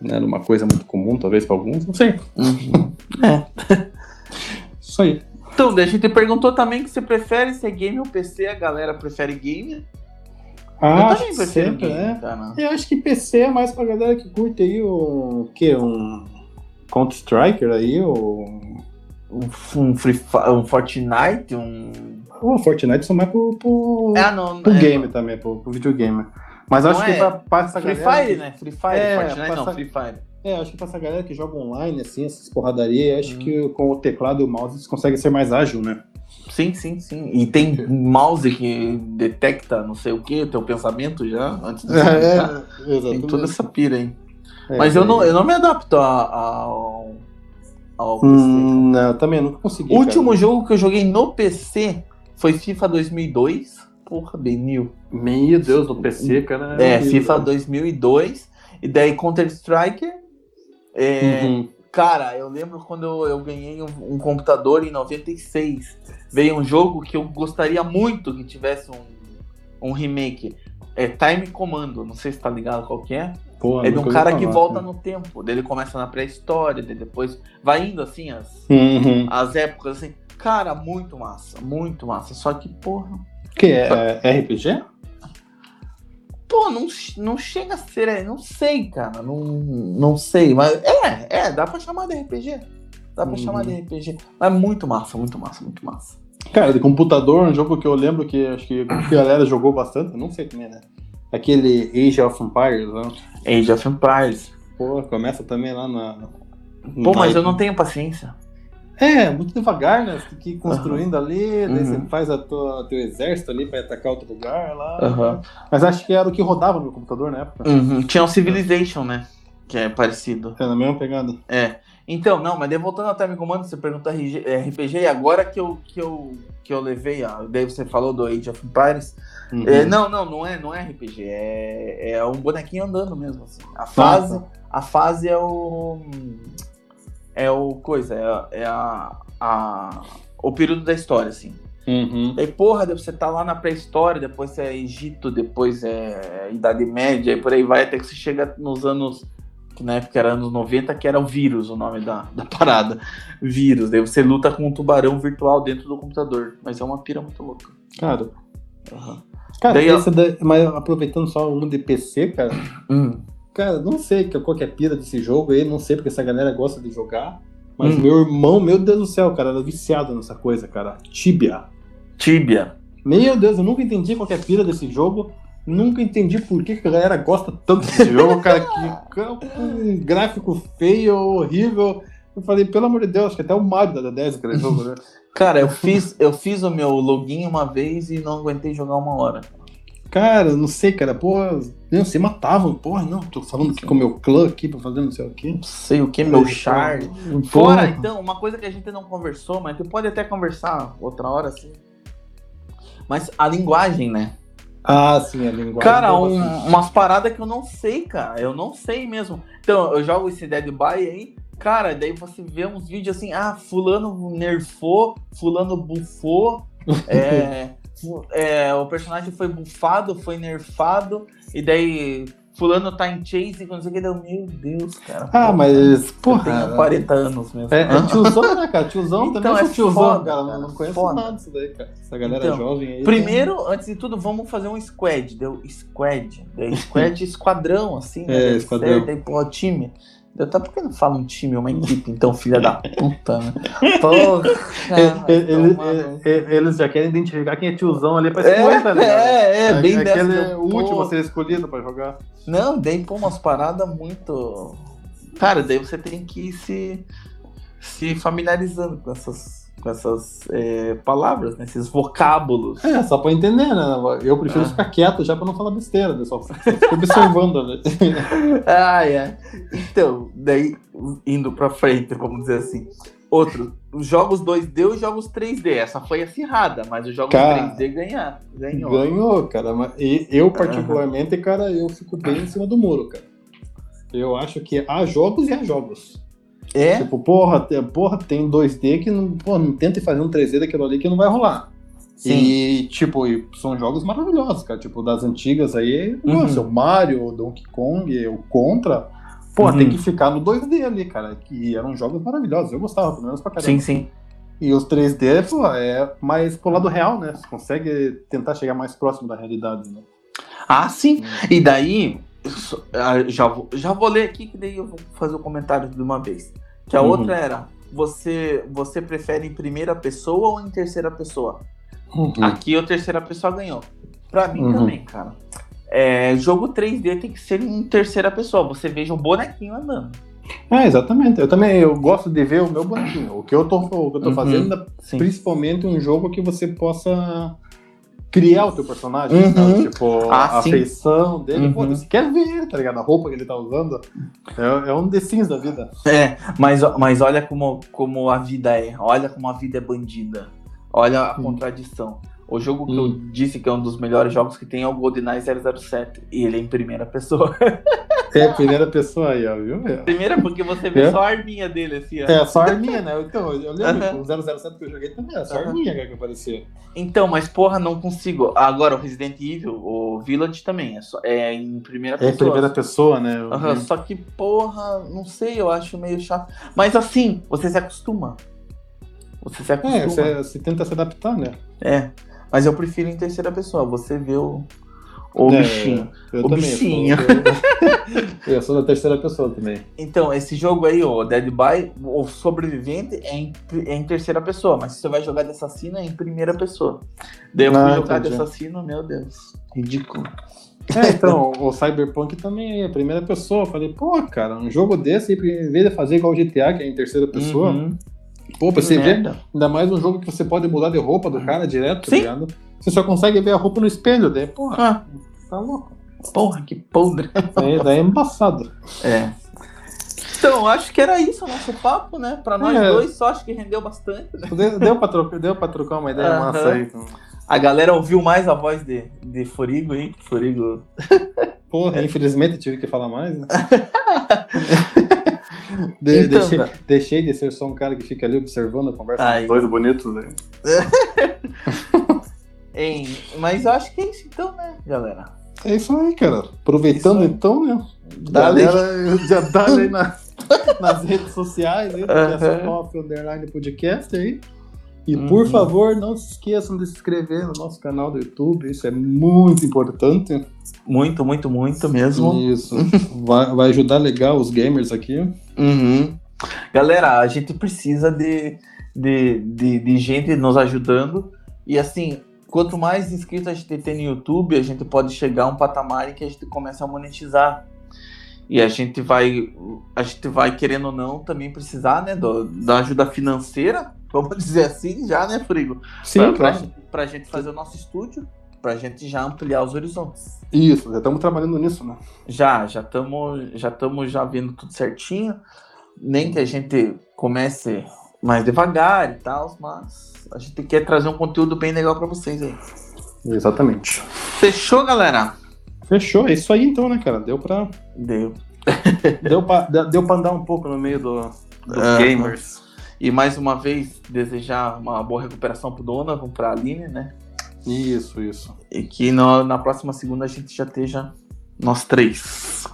Não era uma coisa muito comum, talvez, pra alguns, não sei. Uhum. É. Isso aí. Então, a gente perguntou também que você prefere ser game ou PC, a galera prefere game. Ah, eu também prefiro sempre, game, né? cara. Eu acho que PC é mais pra galera que curte aí o. que? Um. Counter-Striker aí, ou. Um, um, Free um Fortnite, um. O Fortnite são mais pro, pro, Ah, não. pro é, game também, pro, pro videogame. Mas Não acho que é pra, pra essa Free galera. Fire, que- né? Free Fire, É, Fortnite não, Free Fire. É, acho que pra essa galera que joga online, assim, essas porradarias, acho Hum. que com o teclado e o mouse eles conseguem ser mais ágil, né? Sim, sim, sim. E tem mouse que detecta não sei o que, teu pensamento já, antes de você clicar. Tem toda essa pira aí. É, Mas eu é. não, eu não me adapto a- ao, ao PC. Hum, não, também nunca consegui. O último cara. jogo que eu joguei no PC foi FIFA 2002. Porra, bem mil. Meu Deus, no PC, cara. É, FIFA 2002. E daí Counter-Strike. É, Uhum. Cara, eu lembro quando eu, eu ganhei um, um computador em 96. Veio um jogo que eu gostaria muito que tivesse um, um remake. É Time Commando, não sei se tá ligado qual que é. É de um cara que volta né? no tempo. Daí ele começa na pré-história, depois vai indo assim as, Uhum. as épocas assim. Cara, muito massa, muito massa. Só que, porra. Que é, é RPG? Pô, não, não chega a ser. é, Não sei, cara. Não, não sei. Mas é, é, dá pra chamar de RPG. Dá pra Uhum. chamar de RPG. Mas muito massa, muito massa, muito massa. Cara, de computador, um jogo que eu lembro que acho que a galera jogou bastante, não sei também, né? Aquele Age of Empires, né? Age of Empires. Pô, começa também lá na. Pô, na- mas eu não tenho paciência. É, muito devagar, né? Você tem que ir construindo uhum. ali, daí uhum. você faz a tua, teu exército ali pra atacar outro lugar lá. Uhum. Mas acho que era o que rodava no computador na época. Uhum. Tinha o Civilization, né? Que é parecido. É na mesma pegada. É. Então, não, mas voltando ao Time Command, você perguntou RPG, e agora que eu, que eu, que eu levei, ó, daí você falou do Age of Empires. Uhum. É, não, não, não é, não é RPG, é, é um bonequinho andando mesmo, assim. A fase, Nossa. a fase é o é o coisa, é, é a, a, o período da história, assim. Uhum. Daí, porra, você tá lá na pré-história, depois é Egito, depois é Idade Média, e por aí vai, até que você chega nos anos, que na época era anos 90, que era o vírus, o nome da, da parada. Vírus. Daí você luta com um tubarão virtual dentro do computador. Mas é uma pira muito louca. Cara. Uhum. Cara, daí, daí, mas aproveitando só um de PC, cara. Hum. Cara, não sei qual que é a pira desse jogo aí, não sei porque essa galera gosta de jogar. Mas hum. meu irmão, meu Deus do céu, cara, era viciado nessa coisa, cara. Tibia. Tibia. Meu Deus, eu nunca entendi qual que é a pira desse jogo. Nunca entendi por que, a galera gosta tanto desse jogo, cara. Que um gráfico feio, horrível. Eu falei, pelo amor de Deus, acho que até o Mario da 10 aquele jogo, né? Cara, eu fiz, eu fiz o meu login uma vez e não aguentei jogar uma hora. Cara, não sei, cara, porra, não, você matavam, porra, não, tô falando aqui com o meu clã aqui pra fazer não sei o quê. Não sei o que, meu char. Fora, então, uma coisa que a gente não conversou, mas que pode até conversar outra hora, assim. Mas a linguagem, né? Ah, sim, a linguagem. Cara, um, umas paradas que eu não sei, cara. Eu não sei mesmo. Então, eu jogo esse Dead by aí. Cara, daí você vê uns vídeos assim, ah, fulano nerfou, fulano bufou. é, é, o personagem foi bufado, foi nerfado, e daí fulano tá em chase, não sei o que, deu, meu Deus, cara. Ah, porra, mas, porra. Eu tenho 40 anos mesmo. É, é tiozão, né, cara? Tiozão então, também é tiozão, foda, cara. Não, não conheço foda. nada disso daí, cara. Essa galera então, jovem aí. Primeiro, tem... antes de tudo, vamos fazer um squad. Deu squad. Deu squad esquadrão, assim, né? É, esquadrão. Aí, pô, time. Eu tá por que não fala um time, uma equipe, então, filha da puta, né? Porra, eles, eles já querem identificar quem é tiozão ali pra escolher, é, tá ligado? É, é, bem é, Aquele é o último a ser escolhido pra jogar. Não, daí, pô, umas paradas muito. Cara, daí você tem que ir se, se familiarizando com essas com essas é, palavras, né? esses vocábulos. É, só pra entender, né? Eu prefiro ah. ficar quieto já pra não falar besteira, né? Só fico observando, né? ah, é. Então, daí, indo pra frente, vamos dizer assim. Outro, os jogos 2D e jogos 3D. Essa foi acirrada, mas os jogos cara, 3D ganhar, ganhou. Ganhou, cara. E eu, particularmente, cara, eu fico bem em cima do muro, cara. Eu acho que há jogos e há jogos. É? Tipo, porra, porra, tem 2D que não, porra, não tenta fazer um 3D daquilo ali que não vai rolar. Sim. E, tipo, são jogos maravilhosos, cara. Tipo, das antigas aí, uhum. nossa, o Mario, o Donkey Kong, o Contra. Pô, uhum. tem que ficar no 2D ali, cara. Que eram jogos maravilhosos. Eu gostava, pelo menos pra caramba. Sim, sim. E os 3D, pô, é mais pro lado real, né? Você consegue tentar chegar mais próximo da realidade, né? Ah, sim. E daí, ah, já vou, já vou ler aqui, que daí eu vou fazer o um comentário de uma vez. Que a uhum. outra era: você, você prefere em primeira pessoa ou em terceira pessoa? Uhum. Aqui a terceira pessoa ganhou. Pra mim uhum. também, cara. É, jogo 3D tem que ser em terceira pessoa. Você veja um bonequinho andando. É, exatamente. Eu também eu gosto de ver o meu bonequinho. O que eu tô, o que eu tô uhum. fazendo, Sim. principalmente um jogo que você possa criar o teu personagem, uhum. Tipo, ah, a sim. feição dele, uhum. pô, você quer ver ele, tá ligado? A roupa que ele tá usando. É, é um The Sims da vida. É, mas, mas olha como, como a vida é. Olha como a vida é bandida. Olha a hum. O jogo que hum. eu disse que é um dos melhores jogos que tem é o GoldenEye 007. E ele é em primeira pessoa. É, primeira pessoa aí, ó, viu? É. Primeira porque você vê é. só a arminha dele, assim, ó. É, só a arminha, né? Então, eu lembro uh -huh. o 007 que eu joguei também, é só a arminha que aparecia. Então, mas porra, não consigo. Agora, o Resident Evil, o Village também, é, só, é em primeira pessoa. É em primeira pessoa, né? Só que, porra, não sei, eu acho meio chato. Mas assim, você se acostuma. Você se acostuma. É, você, você tenta se adaptar, né? É. Mas eu prefiro em terceira pessoa. Você vê o, o é, bichinho. Eu o também, bichinho. Eu, eu, sou da terceira pessoa também. Então, esse jogo aí, o Dead by, o sobrevivente é em, é em terceira pessoa, mas se você vai jogar de assassino é em primeira pessoa. Daí eu ah, jogar entendi. de assassino, meu Deus, ridículo. É, então, o Cyberpunk também é primeira pessoa. Eu falei, pô, cara, um jogo desse, em vez de fazer igual o GTA, que é em terceira pessoa, uhum. Pô, você ver, ainda mais um jogo que você pode mudar de roupa do cara direto, tá Sim. ligado? Você só consegue ver a roupa no espelho, daí, porra, Ah, tá louco. porra, que podre. Daí, daí é embaçado. É. Então, acho que era isso o nosso papo, né? Pra nós É. dois, só acho que rendeu bastante. né? Deu, deu, pra trocar, deu pra trocar uma ideia massa aí. A galera ouviu mais a voz de, de Furigo, hein? Furigo. Porra, infelizmente tive que falar mais, né? De- Então, deixei, tá. deixei de ser só um cara que fica ali observando a conversa Ai. dois bonitos. Né? Hein? Mas eu acho que é isso então, né, galera? É isso aí, cara. Aproveitando aí. então, né? Dá-lhe. Galera, já dá aí na- nas redes sociais, aí, só Off Underline Podcast aí. E Uhum. por favor, não se esqueçam de se inscrever no nosso canal do YouTube, isso é muito importante. Muito, muito, muito mesmo. Isso. Vai, vai ajudar legal os gamers aqui. Uhum. Galera, a gente precisa de, de, de, de gente nos ajudando. E assim, quanto mais inscritos a gente tem no YouTube, a gente pode chegar a um patamar em que a gente começa a monetizar. E a gente vai, a gente vai querendo ou não, também precisar né, do- da ajuda financeira, vamos dizer assim, já, né, Frigo? Sim, pra, pra, claro. gente- pra gente fazer o nosso estúdio, pra gente já ampliar os horizontes. Isso, já estamos trabalhando nisso, né? Já, já estamos já tamo já vendo tudo certinho. Nem que a gente comece mais devagar e tal, mas a gente quer trazer um conteúdo bem legal para vocês aí. Exatamente. Fechou, galera? Fechou, é isso aí então, né, cara? Deu pra, Deu. deu pra, deu pra andar um pouco no meio do, dos gamers. E mais uma vez, desejar uma boa recuperação pro Donovan, pra Aline, né? Isso, isso. E que no- na próxima segunda a gente já esteja nós três.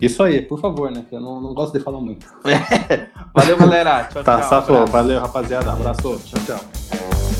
Isso aí, por favor, né? que Eu não, não gosto de falar muito. Valeu, galera. Tchau, Tá, tchau. Valeu, rapaziada. Abraço. Tchau, tchau.